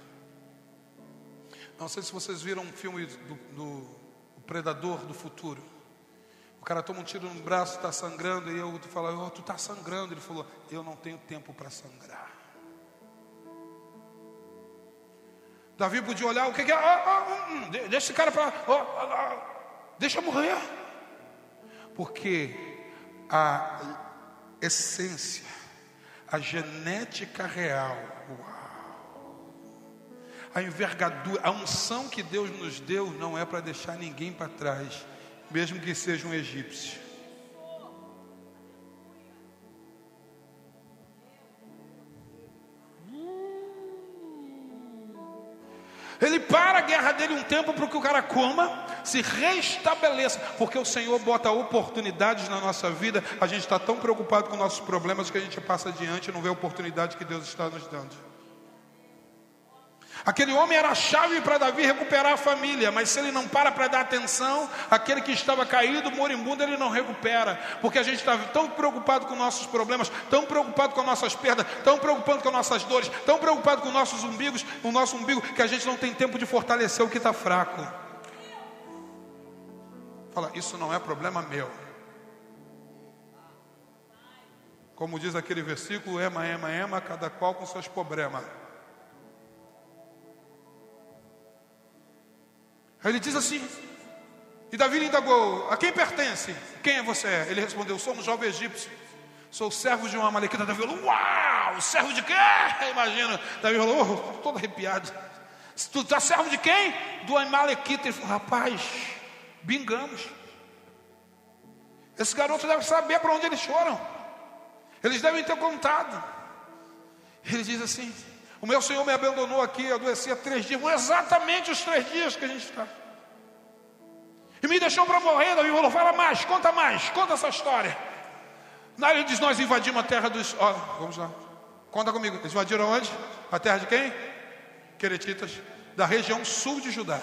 Não sei se vocês viram um filme do, do Predador do Futuro. O cara toma um tiro no braço, está sangrando, e eu falo, oh, tu está sangrando. Ele falou, eu não tenho tempo para sangrar. Davi podia olhar, o que, é? Ah, hum, deixa esse cara para. Deixa morrer. Porque a essência a genética real, A envergadura, a unção que Deus nos deu não é para deixar ninguém para trás, mesmo que seja um egípcio. Ele para a guerra dele um tempo para que o cara coma, se restabeleça, porque o Senhor bota oportunidades na nossa vida. A gente está tão preocupado com nossos problemas que a gente passa adiante e não vê a oportunidade que Deus está nos dando. Aquele homem era a chave para Davi recuperar a família, mas se ele não para para dar atenção, aquele que estava caído, moribundo, ele não recupera, porque a gente está tão preocupado com nossos problemas, tão preocupado com as nossas perdas, tão preocupado com as nossas dores, tão preocupado com os nossos umbigos, o nosso umbigo, que a gente não tem tempo de fortalecer o que está fraco. Fala, isso não é problema meu. Como diz aquele versículo, ema, ema, ema, cada qual com seus problemas. Ele diz assim, e Davi lhe indagou, a quem pertence? Quem é você? Ele respondeu, sou um jovem egípcio, sou servo de uma malequita. Davi falou, uau, servo de quê? [laughs] Imagina, Davi falou, oh, todo arrepiado. Tu está servo de quem? Do Amalequita. Ele falou, rapaz, bingamos. Esse garoto deve saber para onde eles foram. Eles devem ter contado. Ele diz assim: o meu Senhor me abandonou aqui, adoeci há três dias, exatamente os três dias que a gente está. E me deixou para morrer, Davi falou, fala mais, conta mais, conta essa história. Na ele diz, nós invadimos a terra dos. Ó, vamos lá. Conta comigo. Eles invadiram onde? A terra de quem? Queretitas, da região sul de Judá.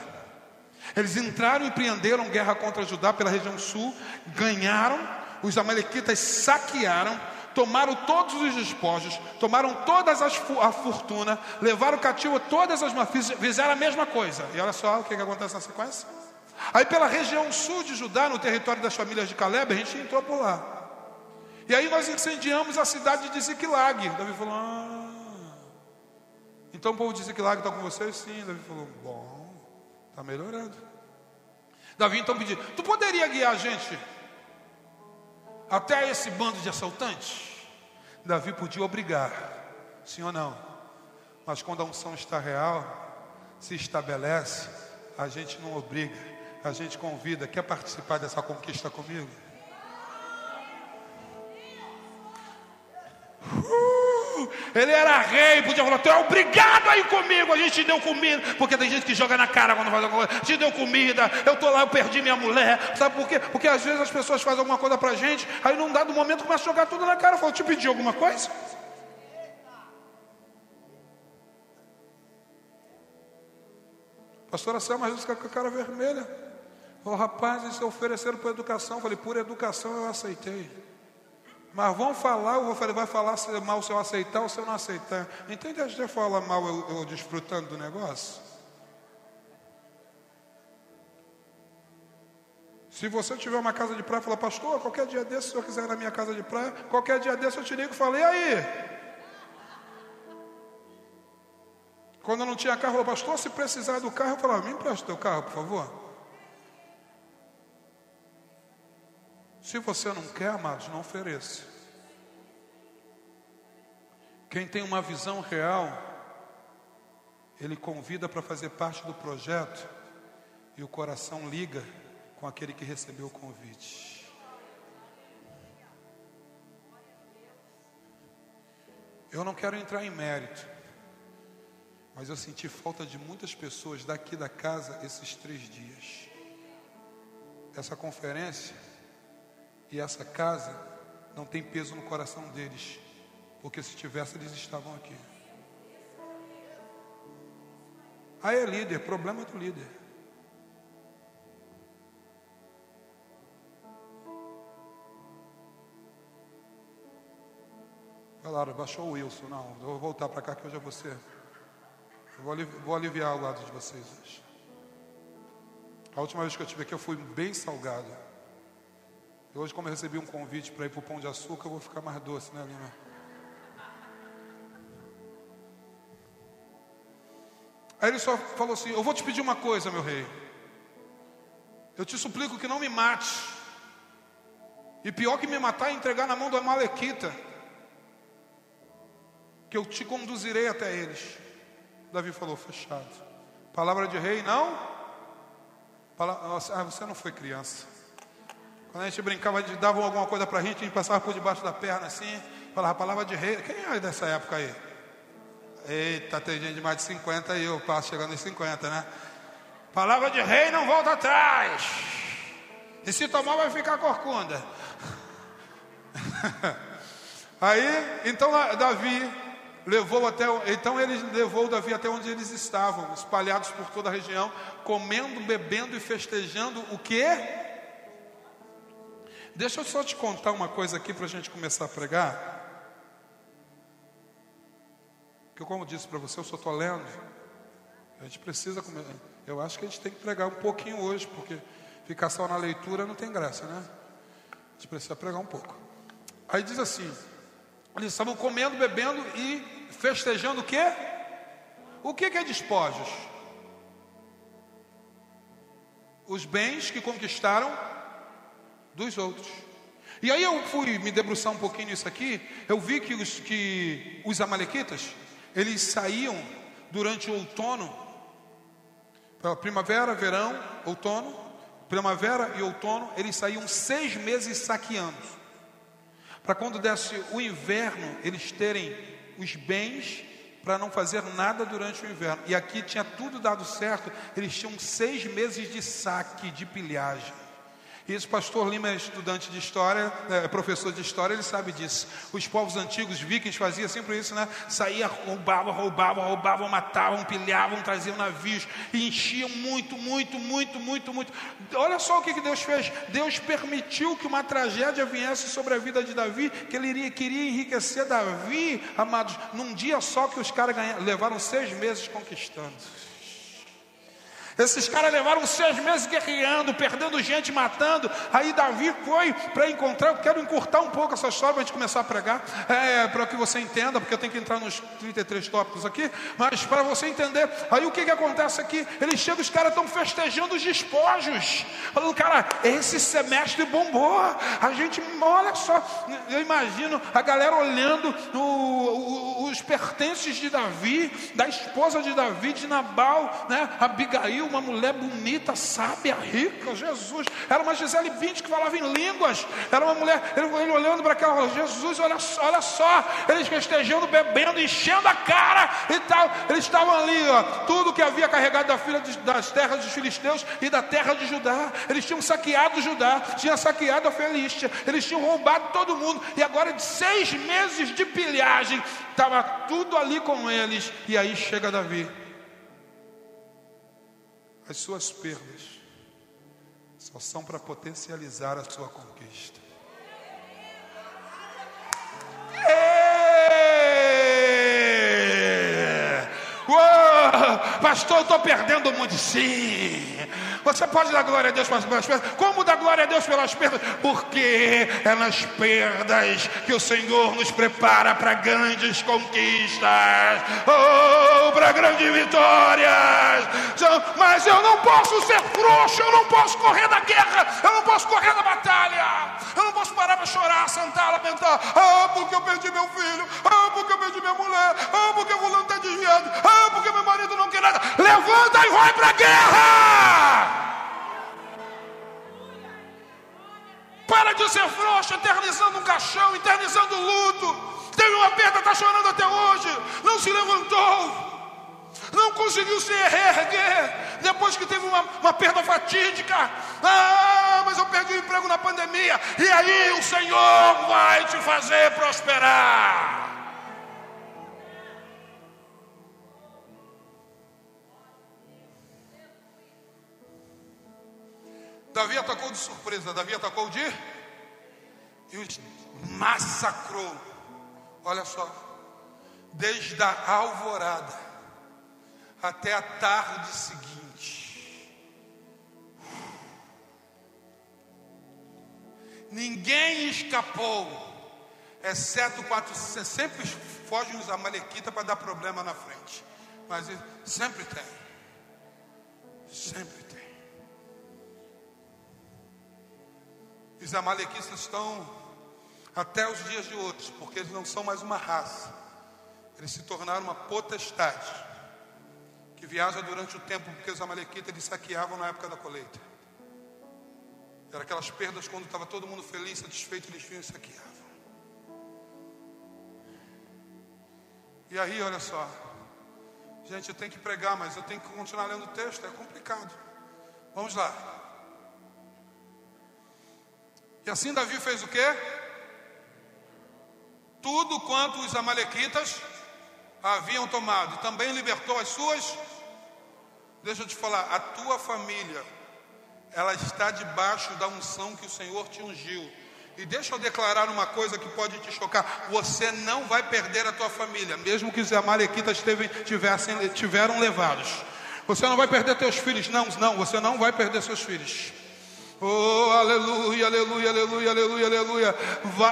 Eles entraram e empreenderam guerra contra Judá pela região sul, ganharam, os amalequitas saquearam, tomaram todos os despojos, tomaram todas as a fortuna, levaram cativo todas as fizeram a mesma coisa. E olha só o que, que acontece na sequência. Aí pela região sul de Judá, no território das famílias de Caleb, a gente entrou por lá. E aí nós incendiamos a cidade de Ziklag. Davi falou: ah, então o povo de Ziklag está com vocês? Sim. Davi falou: bom, está melhorando. Davi então pediu: tu poderia guiar a gente até esse bando de assaltantes? Davi podia obrigar, sim ou não? Mas quando a unção está real, se estabelece, a gente não obriga, a gente convida. Quer participar dessa conquista comigo? Uh, ele era rei, podia falar, tu é obrigado a ir comigo, a gente deu comida, porque tem gente que joga na cara quando faz alguma coisa, te deu comida, eu estou lá, eu perdi minha mulher, sabe por quê? Porque às vezes as pessoas fazem alguma coisa pra gente, aí num dado momento começa a jogar tudo na cara, fala, te pedi alguma coisa? Pastora Selma às vezes com a cara vermelha. Falou, rapaz, eles ofereceram para educação. Eu falei, por educação eu aceitei. Mas vão falar, eu vou falar, vai falar mal se eu aceitar ou se eu não aceitar. Entende? A gente fala mal eu, eu desfrutando do negócio. Se você tiver uma casa de praia, fala, pastor, qualquer dia desse, se eu quiser ir na minha casa de praia, qualquer dia desse eu te ligo e falei, aí? Quando eu não tinha carro, eu falei, pastor, se precisar do carro, eu falava, me empresta o teu carro, por favor. Se você não quer, amados, não ofereça. Quem tem uma visão real, ele convida para fazer parte do projeto e o coração liga com aquele que recebeu o convite. Eu não quero entrar em mérito, mas eu senti falta de muitas pessoas daqui da casa esses três dias. Essa conferência e essa casa não tem peso no coração deles, porque se tivesse, eles estavam aqui. Aí é líder, problema do líder. Falaram, baixou o Wilson. Não, eu vou voltar para cá que hoje é você. Eu vou, aliviar, vou aliviar o lado de vocês hoje. A última vez que eu estive aqui, eu fui bem salgado. Hoje, como eu recebi um convite para ir para o Pão de Açúcar, eu vou ficar mais doce, né, Lima? Aí ele só falou assim: Eu vou te pedir uma coisa, meu rei. Eu te suplico que não me mate. E pior que me matar é entregar na mão do Amalequita. Que eu te conduzirei até eles. Davi falou: fechado. Palavra de rei, não? Ah, você não foi criança. Quando a gente brincava, de davam alguma coisa para a gente, a gente passava por debaixo da perna assim, falava palavra de rei. Quem é dessa época aí? Eita, tem gente de mais de 50 e eu passo chegando em 50, né? Palavra de rei não volta atrás. E se tomar vai ficar corcunda. [laughs] Aí, então Davi levou até, então ele levou Davi até onde eles estavam, espalhados por toda a região, comendo, bebendo e festejando o que? Deixa eu só te contar uma coisa aqui para a gente começar a pregar. Que como eu disse para você, eu estou lendo. A gente precisa comer. Eu acho que a gente tem que pregar um pouquinho hoje, porque ficar só na leitura não tem graça, né? A gente precisa pregar um pouco. Aí diz assim: eles estavam comendo, bebendo e festejando o quê? O que é despojos? Os bens que conquistaram dos outros. E aí eu fui me debruçar um pouquinho nisso aqui, eu vi que os, que os amalequitas, eles saíam durante o outono, primavera, verão, outono, primavera e outono, eles saíam seis meses saqueando. Para quando desse o inverno, eles terem os bens para não fazer nada durante o inverno. E aqui tinha tudo dado certo, eles tinham seis meses de saque, de pilhagem. Isso, pastor Lima é estudante de história, é professor de história, ele sabe disso. Os povos antigos, vikings, faziam sempre isso, né? Saía, roubavam, roubavam, roubavam, matavam, pilhavam, traziam navios enchiam muito, muito, muito, muito, muito. Olha só o que Deus fez. Deus permitiu que uma tragédia viesse sobre a vida de Davi, que ele iria, queria enriquecer Davi, amados, num dia só que os caras levaram seis meses conquistando. Esses caras levaram seis meses guerreando, perdendo gente, matando. Aí Davi foi para encontrar. Eu quero encurtar um pouco essa história para a gente começar a pregar, é, para que você entenda, porque eu tenho que entrar nos 33 tópicos aqui. Mas para você entender, aí o que, que acontece aqui? Eles chegam, os caras estão festejando os despojos, falando, cara, esse semestre bombou. A gente, olha só, eu imagino a galera olhando o, o, os pertences de Davi, da esposa de Davi, de Nabal, né? Abigail uma mulher bonita, sábia, rica, Jesus. Era uma Gisele 20 que falava em línguas. Era uma mulher, ele, ele olhando para aquela, Jesus, olha só, olha só. Eles festejando, bebendo, enchendo a cara e tal. Eles estavam ali, ó, tudo que havia carregado da filha de, das terras dos filisteus e da terra de Judá. Eles tinham saqueado Judá, tinham saqueado a Felístia, eles tinham roubado todo mundo. E agora, de seis meses de pilhagem, estava tudo ali com eles. E aí chega Davi as suas perdas só são para potencializar a sua conquista. Uou, pastor, eu estou perdendo muito. Sim, você pode dar glória a Deus pelas perdas. Como dar glória a Deus pelas perdas? Porque é nas perdas que o Senhor nos prepara para grandes conquistas, oh, para grandes vitórias. Mas eu não posso ser frouxo, eu não posso correr da guerra, eu não posso correr da batalha, eu não posso parar para chorar, sentar, lamentar. Ah, porque eu perdi meu filho, ah, porque eu perdi minha mulher, ah, porque o fulano está desviado, ah, porque meu marido não quer nada. Levanta e vai para a guerra! Para de ser frouxo, eternizando um caixão, eternizando o luto. Teve uma perda, está chorando até hoje. Não se levantou. Não conseguiu se erguer. Depois que teve uma, uma perda fatídica. Ah, mas eu perdi o emprego na pandemia. E aí o Senhor vai te fazer prosperar. Davi atacou de surpresa, Davi atacou de e os massacrou. Olha só, desde a alvorada até a tarde seguinte. Ninguém escapou, exceto quatro. Sempre fogem os amalequitas para dar problema na frente, mas sempre tem, sempre tem. Os amalequitas estão até os dias de hoje, porque eles não são mais uma raça, eles se tornaram uma potestade. que viaja durante o tempo, porque os amalequitas eles saqueavam na época da colheita. Era aquelas perdas quando estava todo mundo feliz, satisfeito, eles vinham e saqueavam. E aí, olha só, gente, eu tenho que pregar, mas eu tenho que continuar lendo o texto, é complicado. Vamos lá. E assim Davi fez o quê? Tudo quanto os amalequitas haviam tomado, também libertou as suas. Deixa eu te falar, a tua família, ela está debaixo da unção que o Senhor te ungiu. E deixa eu declarar uma coisa que pode te chocar: você não vai perder a tua família, mesmo que os amalequitas tivessem, tiveram levados. Você não vai perder teus filhos, não, não, você não vai perder seus filhos. Oh, aleluia, aleluia, aleluia, aleluia, aleluia.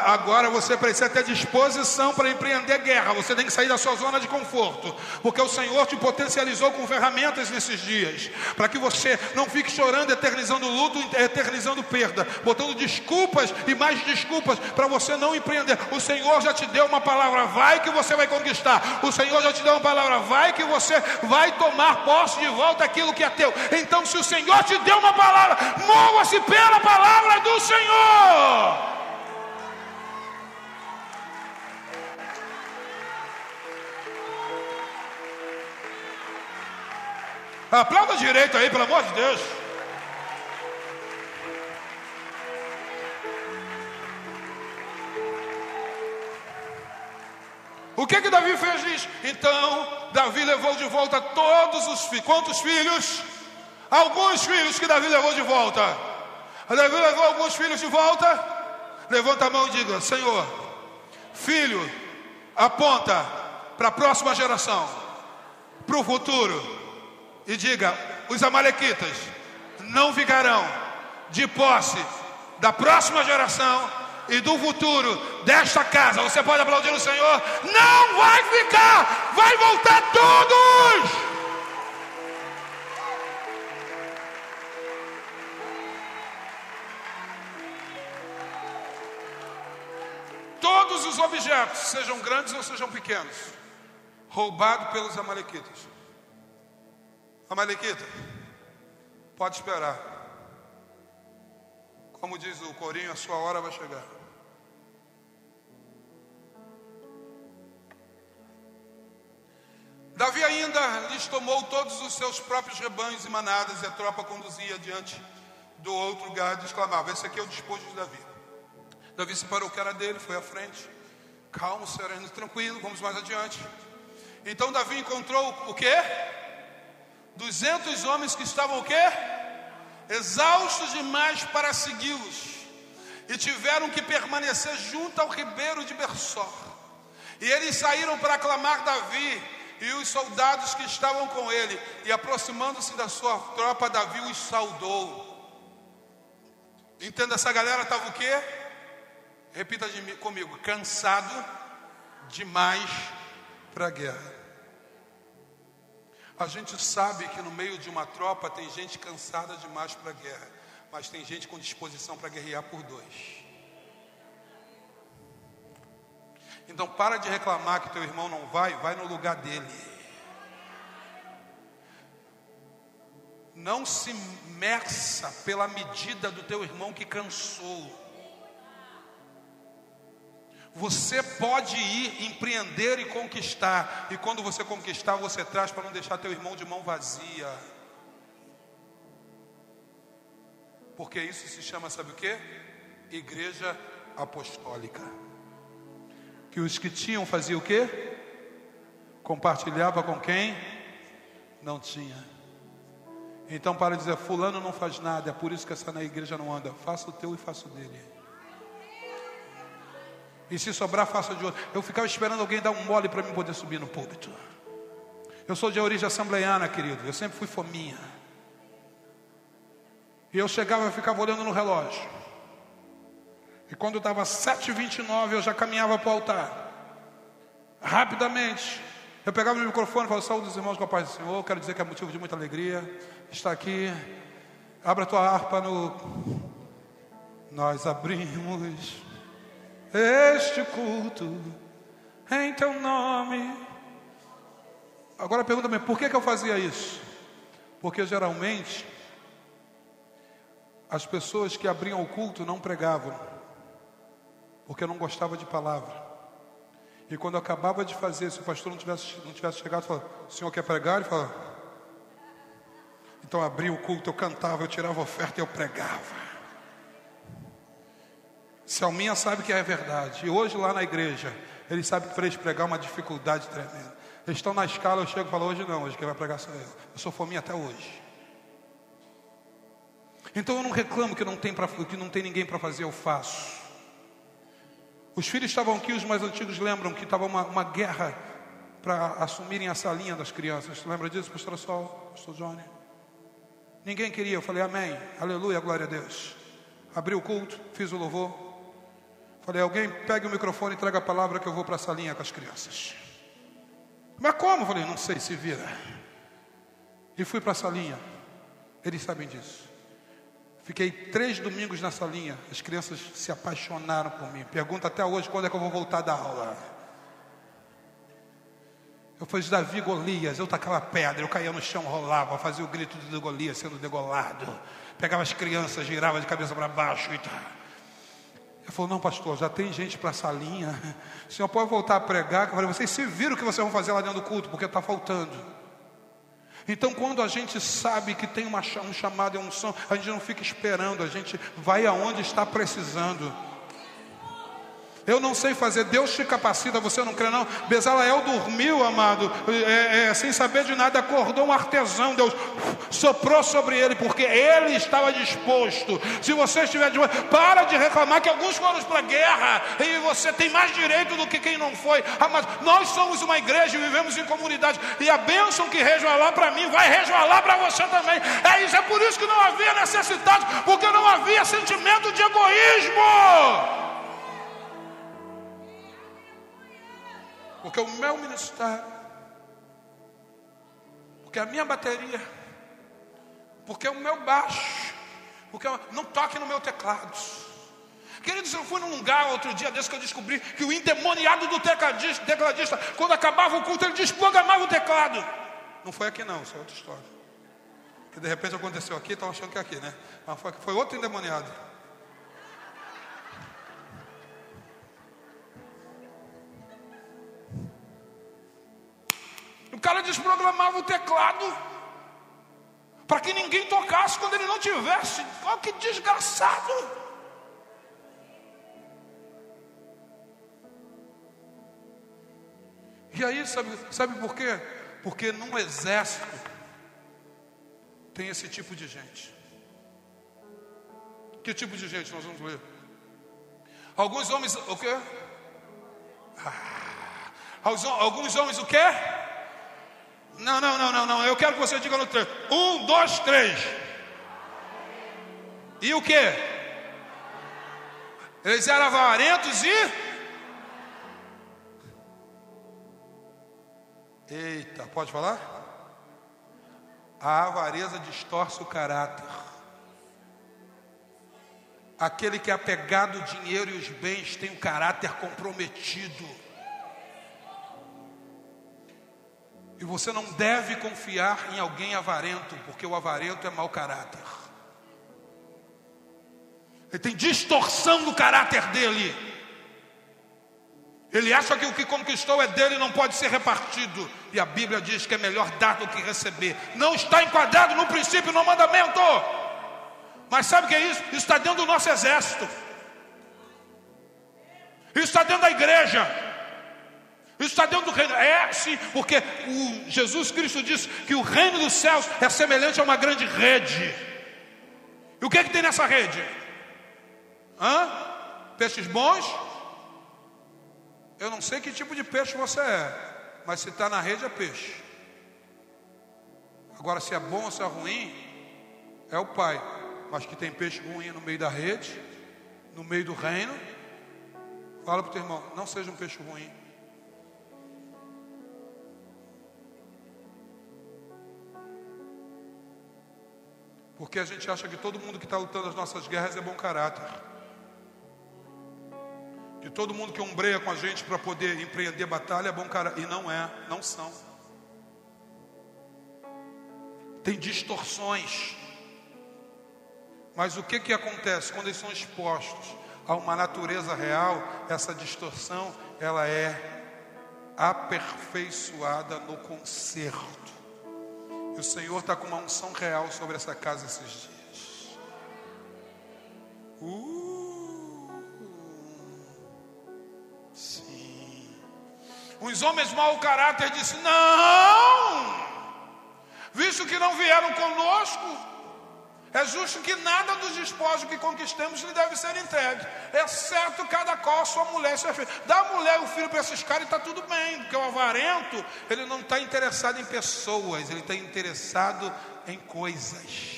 Agora você precisa ter disposição para empreender guerra. Você tem que sair da sua zona de conforto, porque o Senhor te potencializou com ferramentas nesses dias, para que você não fique chorando, eternizando luto, eternizando perda, botando desculpas e mais desculpas para você não empreender. O Senhor já te deu uma palavra, vai que você vai conquistar. O Senhor já te deu uma palavra, vai que você vai tomar posse de volta aquilo que é teu. Então, se o Senhor te deu uma palavra, mova-se pela palavra do Senhor. Aplauda direito aí, pelo amor de Deus. O que que Davi fez? Então, Davi levou de volta todos os filhos. Quantos filhos? Alguns filhos que Davi levou de volta. Levou alguns filhos de volta. Levanta a mão e diga: Senhor, filho, aponta para a próxima geração, para o futuro. E diga: os Amalequitas não ficarão de posse da próxima geração e do futuro desta casa. Você pode aplaudir o Senhor? Não vai ficar, vai voltar todos. Todos os objetos, sejam grandes ou sejam pequenos, roubados pelos amalequitas. Amalequita, pode esperar. Como diz o corinho, a sua hora vai chegar. Davi ainda lhes tomou todos os seus próprios rebanhos e manadas, e a tropa conduzia diante do outro gado e exclamava: Esse aqui é o despojo de Davi. Davi separou o que era dele, foi à frente. Calmo, sereno, tranquilo, vamos mais adiante. Então Davi encontrou o quê? 200 homens que estavam o quê? Exaustos demais para segui-los. E tiveram que permanecer junto ao ribeiro de Bersor. E eles saíram para aclamar Davi e os soldados que estavam com ele. E aproximando-se da sua tropa, Davi os saudou. Entenda, essa galera estava o quê? Repita de, comigo, cansado demais para a guerra. A gente sabe que no meio de uma tropa tem gente cansada demais para a guerra, mas tem gente com disposição para guerrear por dois. Então para de reclamar que teu irmão não vai, vai no lugar dele. Não se meça pela medida do teu irmão que cansou. Você pode ir empreender e conquistar. E quando você conquistar, você traz para não deixar teu irmão de mão vazia. Porque isso se chama, sabe o que? Igreja apostólica. Que os que tinham faziam o que? Compartilhava com quem não tinha. Então para dizer, fulano não faz nada, é por isso que essa na igreja não anda. Faça o teu e faça o dele. E se sobrar, faça de outro. Eu ficava esperando alguém dar um mole para mim poder subir no púlpito. Eu sou de origem assembleiana, querido. Eu sempre fui fominha. E eu chegava e ficava olhando no relógio. E quando estava 7h29, eu já caminhava para o altar. Rapidamente. Eu pegava o microfone e falava, saúde dos irmãos com a paz do Senhor. Quero dizer que é motivo de muita alegria estar aqui. Abra a tua harpa no... Nós abrimos este culto em teu nome. Agora pergunta me por que, que eu fazia isso? Porque geralmente as pessoas que abriam o culto não pregavam, porque não gostava de palavra. E quando eu acabava de fazer, se o pastor não tivesse, não tivesse chegado, falava, o senhor quer pregar? Ele falava. Então abria o culto, eu cantava, eu tirava oferta e eu pregava. Selminha sabe que é verdade. E hoje lá na igreja, ele sabe que para pregar uma dificuldade tremenda. Eles estão na escala, eu chego e falo, hoje não, hoje quem vai pregar sou eu. Eu sou fominha até hoje. Então eu não reclamo que não tem, pra, que não tem ninguém para fazer, eu faço. Os filhos estavam aqui, os mais antigos lembram que estava uma, uma guerra para assumirem a salinha das crianças. Lembra disso, pastor Sol, pastor Johnny? Ninguém queria, eu falei amém, aleluia, glória a Deus. Abri o culto, fiz o louvor. Falei, alguém pegue o microfone e traga a palavra que eu vou para a salinha com as crianças. Mas como? Falei, não sei, se vira. E fui para a salinha. Eles sabem disso. Fiquei três domingos na salinha. As crianças se apaixonaram por mim. Pergunta até hoje quando é que eu vou voltar da aula. Eu fiz Davi Golias, eu tacava pedra, eu caía no chão, rolava, fazia o grito de Golias sendo degolado. Pegava as crianças, girava de cabeça para baixo e tal. Ele falou, não pastor, já tem gente para a salinha. O senhor pode voltar a pregar? Eu falei, vocês se viram o que vocês vão fazer lá dentro do culto, porque está faltando. Então, quando a gente sabe que tem uma, um chamado e um som, a gente não fica esperando, a gente vai aonde está precisando. Eu não sei fazer, Deus te capacita, você não crê não? Bezaleel dormiu, amado, é, é, sem saber de nada, acordou um artesão, Deus soprou sobre ele, porque ele estava disposto. Se você estiver disposto, para de reclamar que alguns foram para a guerra, e você tem mais direito do que quem não foi. Amado, nós somos uma igreja e vivemos em comunidade, e a bênção que resvalar para mim vai resvalar para você também. É isso, é por isso que não havia necessidade, porque não havia sentimento de egoísmo. Porque o meu ministério, porque a minha bateria, porque o meu baixo, porque eu, não toque no meu teclado. Queridos, eu fui num lugar outro dia desse que eu descobri que o endemoniado do tecladista, tecladista quando acabava o culto, ele desprogramava o teclado. Não foi aqui não, isso é outra história. Que de repente aconteceu aqui, estão achando que é aqui, né? Mas foi, foi outro endemoniado. O cara desprogramava o teclado para que ninguém tocasse quando ele não tivesse. Olha que desgraçado. E aí, sabe, sabe por quê? Porque num exército tem esse tipo de gente. Que tipo de gente nós vamos ler? Alguns homens, o quê? Ah, alguns homens o quê? Não, não, não, não, não. Eu quero que você diga no três. Um, dois, três. E o que? Eles eram avarentos e. Eita, pode falar? A avareza distorce o caráter. Aquele que é apegado ao dinheiro e os bens tem o caráter comprometido. E você não deve confiar em alguém avarento, porque o avarento é mau caráter. Ele tem distorção do caráter dele. Ele acha que o que conquistou é dele e não pode ser repartido. E a Bíblia diz que é melhor dar do que receber. Não está enquadrado no princípio, no mandamento. Mas sabe o que é isso? Isso está dentro do nosso exército. Isso está dentro da igreja. Isso está dentro do reino. É sim, porque o Jesus Cristo disse que o reino dos céus é semelhante a uma grande rede. E o que, é que tem nessa rede? Hã? Peixes bons? Eu não sei que tipo de peixe você é, mas se está na rede é peixe. Agora, se é bom ou se é ruim, é o pai. Mas que tem peixe ruim no meio da rede, no meio do reino, fala para o teu irmão: não seja um peixe ruim. Porque a gente acha que todo mundo que está lutando as nossas guerras é bom caráter. Que todo mundo que ombreia com a gente para poder empreender batalha é bom caráter. E não é, não são. tem distorções. Mas o que, que acontece quando eles são expostos a uma natureza real? Essa distorção ela é aperfeiçoada no conserto. E o Senhor está com uma unção real sobre essa casa esses dias. Uh, sim. Os homens mau caráter disse: Não, visto que não vieram conosco, é justo que nada dos despojos que conquistemos lhe deve ser entregue, exceto cada qual sua mulher seu filho. Dá a mulher e o filho para esses caras e está tudo bem, porque o avarento, ele não está interessado em pessoas, ele está interessado em coisas.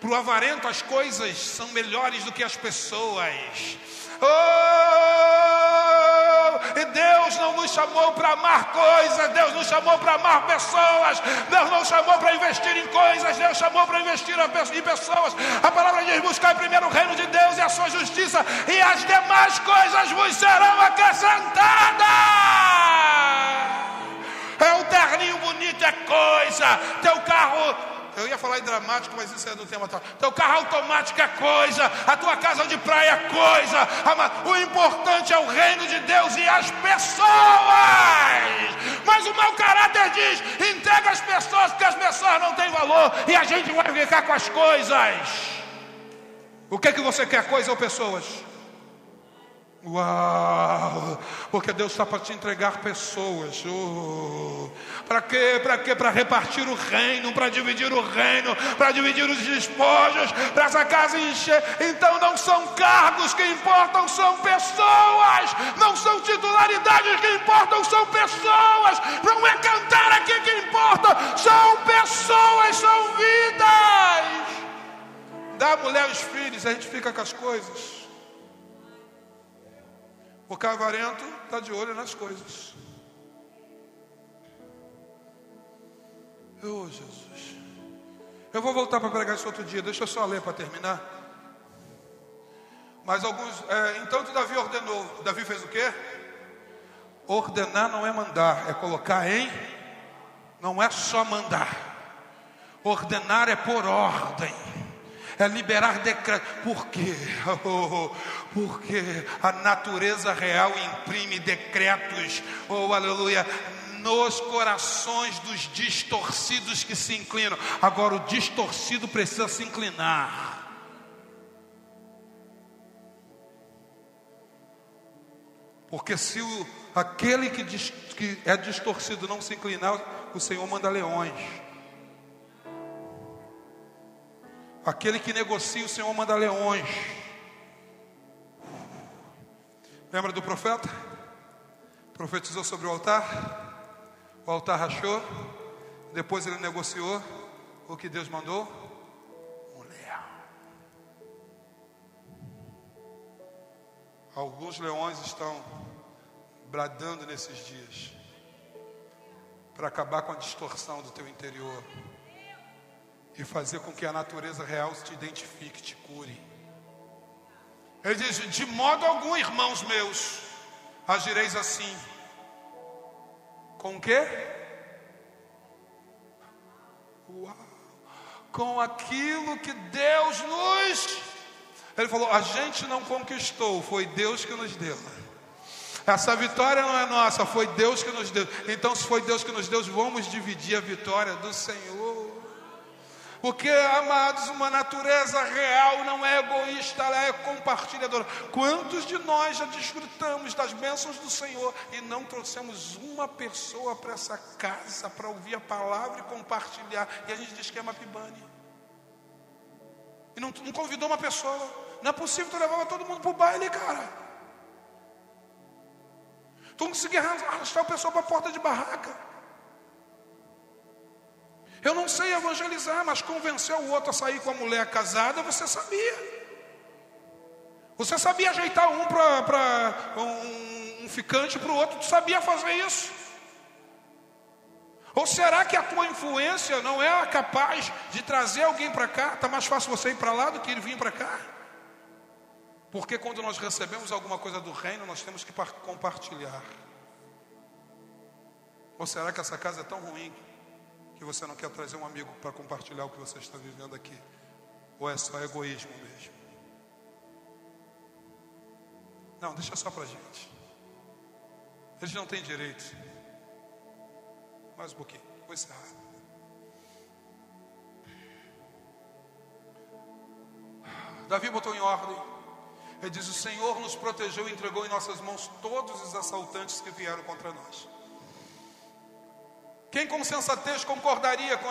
Para o avarento, as coisas são melhores do que as pessoas. Oh! Chamou para amar coisas, Deus nos chamou para amar pessoas, Deus não chamou para investir em coisas, Deus chamou para investir em pessoas. A palavra diz: buscar primeiro o reino de Deus e a sua justiça, e as demais coisas vos serão acrescentadas. É um terninho bonito, é coisa. Teu carro eu ia falar em dramático, mas isso é do tema atual. Teu carro automático é coisa, a tua casa de praia é coisa. O importante é o reino de Deus e as pessoas. Mas o mau caráter diz: entrega as pessoas, porque as pessoas não têm valor e a gente vai ficar com as coisas. O que é que você quer, coisa ou pessoas? Uau! Porque Deus está para te entregar pessoas. Oh. Para quê? Para quê? Para repartir o reino, para dividir o reino, para dividir os despojos, para essa casa encher. Então não são cargos que importam, são pessoas. Não são titularidades que importam, são pessoas. Não é cantar aqui que importa, são pessoas, são vidas. Dá mulher os filhos, a gente fica com as coisas. O cavarento está de olho nas coisas. Oh, Jesus. Eu vou voltar para pregar isso outro dia. Deixa eu só ler para terminar. Mas alguns. É, então Davi ordenou. Davi fez o quê? Ordenar não é mandar, é colocar em. Não é só mandar. Ordenar é por ordem é liberar decreto. Por quê? [laughs] Oh, porque a natureza real imprime decretos, oh aleluia, nos corações dos distorcidos que se inclinam. Agora, o distorcido precisa se inclinar. Porque se o, aquele que, diz, que é distorcido não se inclinar, o Senhor manda leões. Aquele que negocia, o Senhor manda leões. Lembra do profeta? Profetizou sobre o altar. O altar rachou. Depois ele negociou o que Deus mandou. Um leão. Alguns leões estão bradando nesses dias para acabar com a distorção do teu interior e fazer com que a natureza real te identifique, te cure. Ele diz: De modo algum, irmãos meus, agireis assim. Com o quê? Uau. Com aquilo que Deus nos. Ele falou: A gente não conquistou, foi Deus que nos deu. Essa vitória não é nossa, foi Deus que nos deu. Então, se foi Deus que nos deu, vamos dividir a vitória do Senhor. Porque, amados, uma natureza real não é egoísta, ela é compartilhadora. Quantos de nós já desfrutamos das bênçãos do Senhor e não trouxemos uma pessoa para essa casa para ouvir a palavra e compartilhar? E a gente diz que é Mapibane. E não, não convidou uma pessoa. Não é possível tu levar todo mundo para o baile, cara. Tu não conseguia arrastar a pessoa para a porta de barraca. Eu não sei evangelizar, mas convencer o outro a sair com a mulher casada, você sabia. Você sabia ajeitar um para um, um ficante para o outro, tu sabia fazer isso. Ou será que a tua influência não é capaz de trazer alguém para cá? Está mais fácil você ir para lá do que ele vir para cá? Porque quando nós recebemos alguma coisa do reino, nós temos que compartilhar. Ou será que essa casa é tão ruim que você não quer trazer um amigo para compartilhar o que você está vivendo aqui? Ou é só egoísmo mesmo? Não, deixa só para gente. Eles não têm direito. Mais um pouquinho, vou encerrar. Davi botou em ordem. Ele diz: O Senhor nos protegeu e entregou em nossas mãos todos os assaltantes que vieram contra nós. Quem com sensatez concordaria com,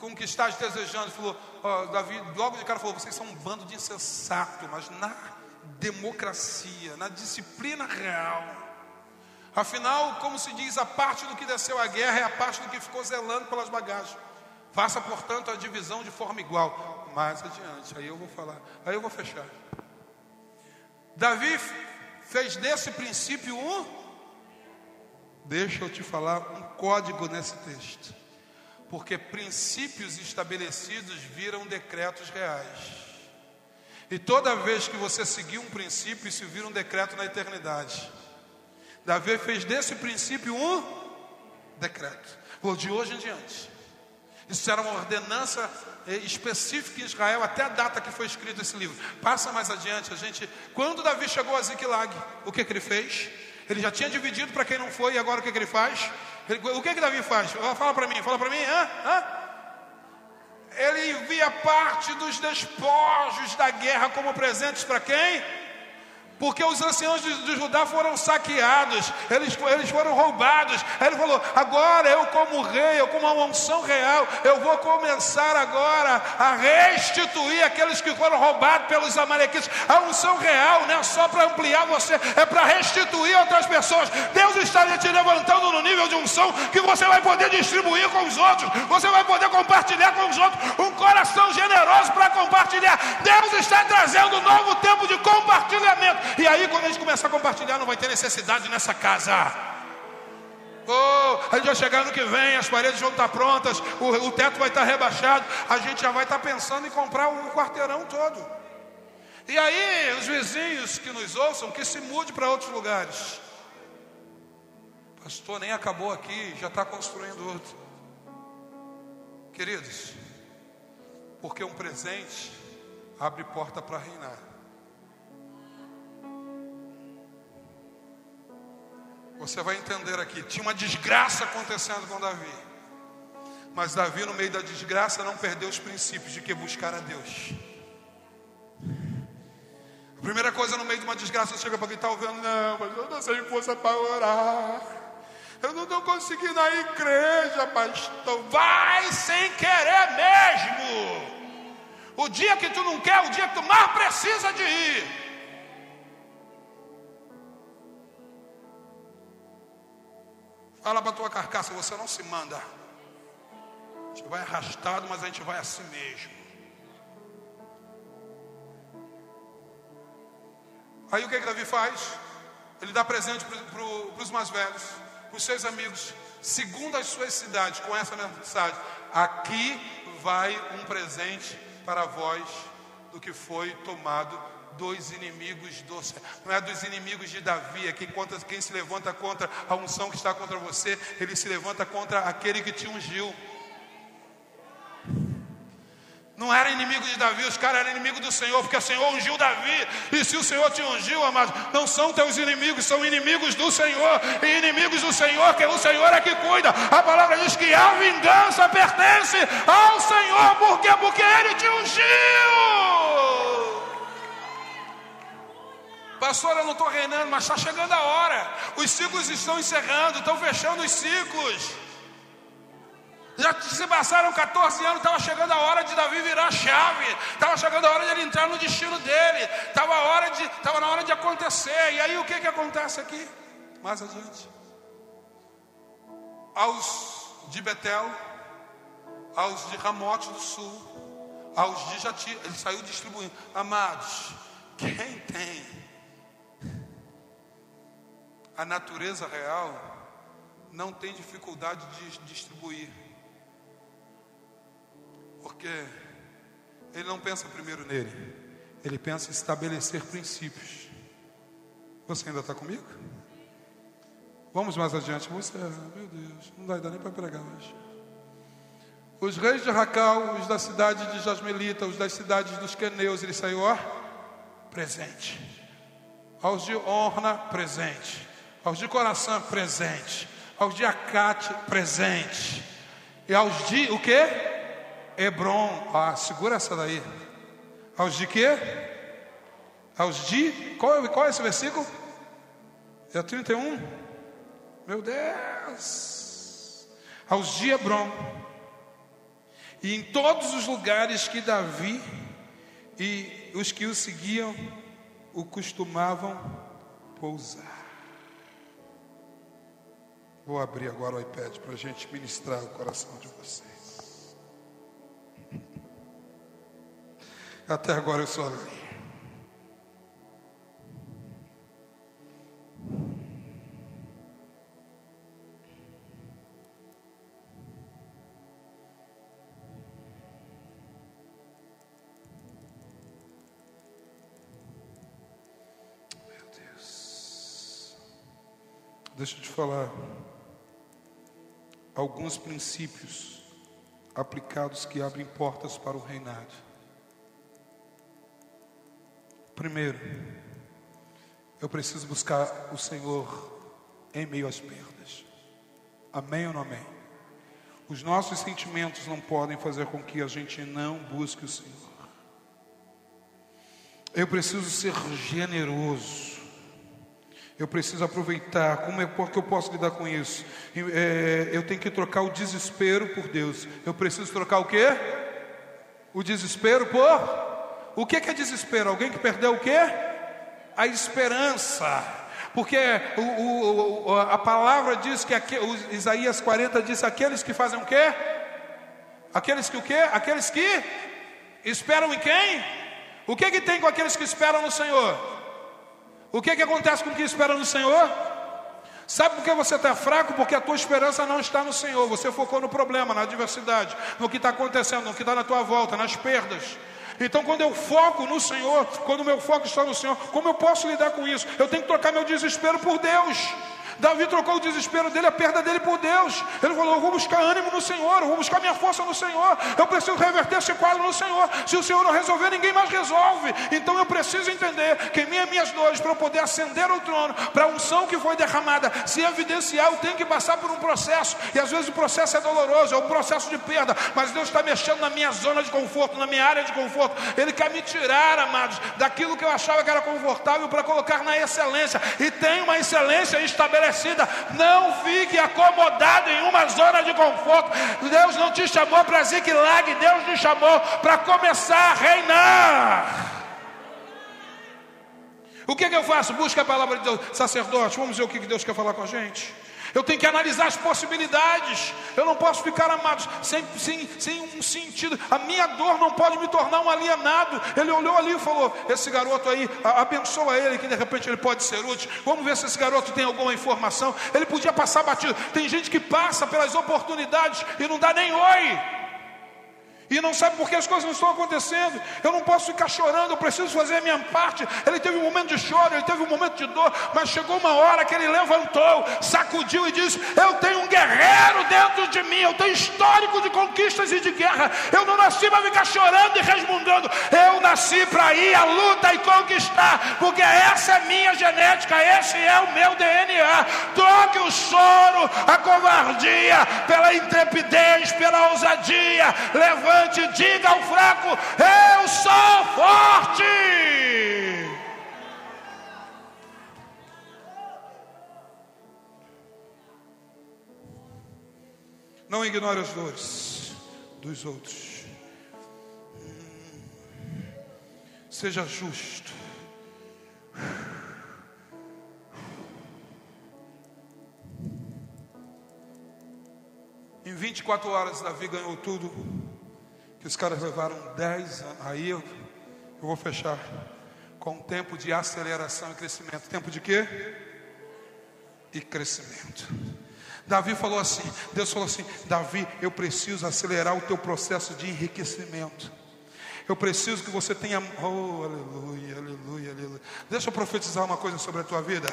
com o que estás desejando? Falou, ó, Davi, logo de cara falou: vocês são um bando de insensato, mas na democracia, na disciplina real. Afinal, como se diz, a parte do que desceu à guerra é a parte do que ficou zelando pelas bagagens. Faça, portanto, a divisão de forma igual. Mais adiante, aí eu vou falar, aí eu vou fechar. Davi fez desse princípio um Deixa eu te falar um código nesse texto. Porque princípios estabelecidos viram decretos reais. E toda vez que você seguir um princípio, isso vira um decreto na eternidade. Davi fez desse princípio um decreto. Por de hoje em diante. Isso era uma ordenança eh, específica em Israel, até a data que foi escrito esse livro. Passa mais adiante, a gente. Quando Davi chegou a Ziklag, o que, que ele fez? Ele já tinha dividido para quem não foi, e agora o que, que ele faz? Ele, o que, que Davi faz? Fala para mim, fala para mim. Hã? Hã? Ele envia parte dos despojos da guerra como presentes para quem? Porque os anciãos de, de, Judá foram saqueados, eles, eles foram roubados. Aí ele falou: agora eu, como rei, eu, como uma unção real, eu vou começar agora a restituir aqueles que foram roubados pelos amalequitas. A unção real não é só para ampliar você, é para restituir outras pessoas. Deus está te levantando no nível de unção que você vai poder distribuir com os outros, você vai poder compartilhar com os outros. Um coração generoso para compartilhar. Deus está trazendo um novo tempo de compartilhamento. E aí, quando a gente começar a compartilhar, não vai ter necessidade nessa casa. Oh, a gente vai chegar no que vem, as paredes vão estar prontas, o, o teto vai estar rebaixado, a gente já vai estar pensando em comprar um quarteirão todo. E aí, os vizinhos que nos ouçam, que se mude para outros lugares. Pastor, nem acabou aqui, já está construindo outro. Queridos, porque um presente abre porta para reinar. Você vai entender aqui. Tinha uma desgraça acontecendo com Davi. Mas Davi, no meio da desgraça, não perdeu os princípios de que buscar a Deus. A primeira coisa no meio de uma desgraça, chega para quem está ouvindo, não, mas eu não sei força para orar. Eu não estou conseguindo na igreja, pastor. Vai sem querer mesmo. O dia que tu não quer, o dia que tu mais precisa de ir. Fala para a tua carcaça, você não se manda. A gente vai arrastado, mas a gente vai assim mesmo. Aí o que, que Davi faz? Ele dá presente para os mais velhos, para os seus amigos, segundo as suas cidades, com essa mensagem: aqui vai um presente para vós do que foi tomado dos inimigos do Não é dos inimigos de Davi, é quem, contra, quem se levanta contra a unção que está contra você, ele se levanta contra aquele que te ungiu. Não era inimigo de Davi, os caras eram inimigos do Senhor, porque o Senhor ungiu Davi. E se o Senhor te ungiu, amado, não são teus inimigos, são inimigos do Senhor. E inimigos do Senhor, que o Senhor é que cuida. A palavra diz que a vingança pertence ao Senhor. Por quê? Porque Ele te ungiu. Pastor, eu não estou reinando, mas está chegando a hora. Os ciclos estão encerrando, estão fechando os ciclos. Já se passaram 14 anos, estava chegando a hora de Davi virar a chave, estava chegando a hora de ele entrar no destino dele, estava de, na hora de acontecer. E aí o que que acontece aqui? Mais adiante. Aos de Betel, aos de Ramote do Sul, aos de Jati, ele saiu distribuindo. Amados, quem tem a natureza real não tem dificuldade de distribuir. Porque ele não pensa primeiro nele, ele pensa em estabelecer princípios. Você ainda está comigo? Vamos mais adiante. Meu Deus, não vai dar nem para pregar hoje. Os reis de Racal, os da cidade de Jasmelita, os das cidades dos Queneus, ele saiu, ó, presente. Aos de Orna, presente. Aos de coração, presente. Aos de Acate, presente. E aos de, o que? Hebron, ah, segura essa daí. Aos de quê? Aos de, qual, qual é esse versículo? É 31? Meu Deus! Aos de Hebron. E em todos os lugares que Davi e os que o seguiam o costumavam pousar. Vou abrir agora o iPad para a gente ministrar o coração de vocês. Até agora eu só li. Deixa eu te falar alguns princípios aplicados que abrem portas para o reinado. Primeiro, eu preciso buscar o Senhor em meio às perdas. Amém ou não amém? Os nossos sentimentos não podem fazer com que a gente não busque o Senhor. Eu preciso ser generoso. Eu preciso aproveitar. Como é que eu posso lidar com isso? É, eu tenho que trocar o desespero por Deus. Eu preciso trocar o quê? O desespero por? O que é desespero? Alguém que perdeu o quê? A esperança. Porque o, o, a palavra diz que aqui, Isaías 40 diz: aqueles que fazem o quê? Aqueles que o quê? Aqueles que esperam em quem? O que, que tem com aqueles que esperam no Senhor? O que, que acontece com o que espera no Senhor? Sabe por que você está fraco? Porque a tua esperança não está no Senhor. Você focou no problema, na adversidade, no que está acontecendo, no que está na tua volta, nas perdas. Então, quando eu foco no Senhor, quando o meu foco está no Senhor, como eu posso lidar com isso? Eu tenho que trocar meu desespero por Deus. Davi trocou o desespero dele, a perda dele por Deus. Ele falou: Eu vou buscar ânimo no Senhor, eu vou buscar minha força no Senhor. Eu preciso reverter esse quadro no Senhor. Se o Senhor não resolver, ninguém mais resolve. Então eu preciso entender que em minhas, minhas dores, para eu poder ascender ao trono, para a unção que foi derramada se evidenciar, eu tenho que passar por um processo. E às vezes o processo é doloroso, é um processo de perda. Mas Deus está mexendo na minha zona de conforto, na minha área de conforto. Ele quer me tirar, amados, daquilo que eu achava que era confortável para colocar na excelência. E tem uma excelência estabelecida Não fique acomodado em uma zona de conforto. Deus não te chamou para zigue-lague, Deus te chamou para começar a reinar. O que, que eu faço? Busca a palavra de Deus, sacerdote. Vamos ver o que Deus quer falar com a gente. Eu tenho que analisar as possibilidades. Eu não posso ficar amado sem, sem, sem um sentido. A minha dor não pode me tornar um alienado. Ele olhou ali e falou: Esse garoto aí, abençoa ele, que de repente ele pode ser útil. Vamos ver se esse garoto tem alguma informação. Ele podia passar batido. Tem gente que passa pelas oportunidades e não dá nem oi e não sabe por que as coisas não estão acontecendo. Eu não posso ficar chorando, eu preciso fazer a minha parte. Ele teve um momento de choro, ele teve um momento de dor, mas chegou uma hora que ele levantou, sacudiu e disse: Eu tenho um guerreiro dentro de mim, eu tenho histórico de conquistas e de guerra. Eu não nasci para ficar chorando e resmungando, eu nasci para ir à luta e conquistar, porque essa é minha genética, esse é o meu DNA. Troque o choro, a covardia, pela intrepidez, pela ousadia. Levante levante, diga ao fraco: Eu sou forte. Não ignore as dores dos outros. Seja justo. Em 24 horas, Davi ganhou tudo que os caras levaram 10 anos. Aí eu, eu vou fechar com um tempo de aceleração e crescimento. Tempo de quê? E crescimento. Davi falou assim: Deus falou assim: Davi, eu preciso acelerar o teu processo de enriquecimento. Eu preciso que você tenha. Oh, aleluia, aleluia, aleluia. Deixa eu profetizar uma coisa sobre a tua vida.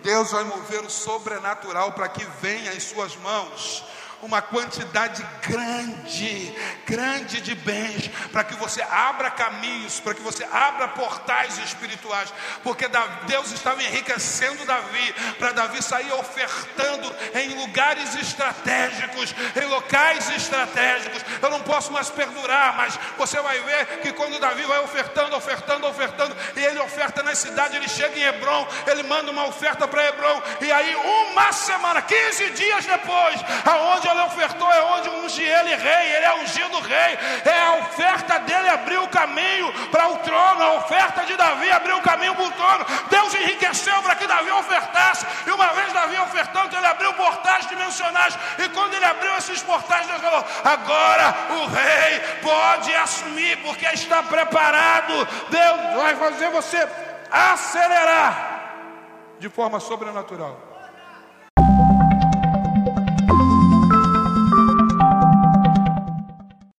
Deus vai mover o sobrenatural para que venha em suas mãos uma quantidade grande, grande de bens, para que você abra caminhos, para que você abra portais espirituais, porque Deus estava enriquecendo Davi, para Davi sair ofertando em lugares estratégicos, em locais estratégicos. Eu não posso mais perdurar, mas você vai ver que quando Davi vai ofertando, ofertando, ofertando, e ele oferta na cidade, ele chega em Hebron, ele manda uma oferta para Hebron, e aí uma semana, 15 dias depois, aonde ele ofertou é onde unge ele rei, ele é ungido rei, é a oferta dele abriu o caminho para o trono, a oferta de Davi abriu o caminho para o trono. Deus enriqueceu para que Davi ofertasse, e uma vez Davi ofertando, ele abriu portais dimensionais, e quando ele abriu esses portais, Deus falou: agora o rei pode assumir, porque está preparado. Deus vai fazer você acelerar de forma sobrenatural.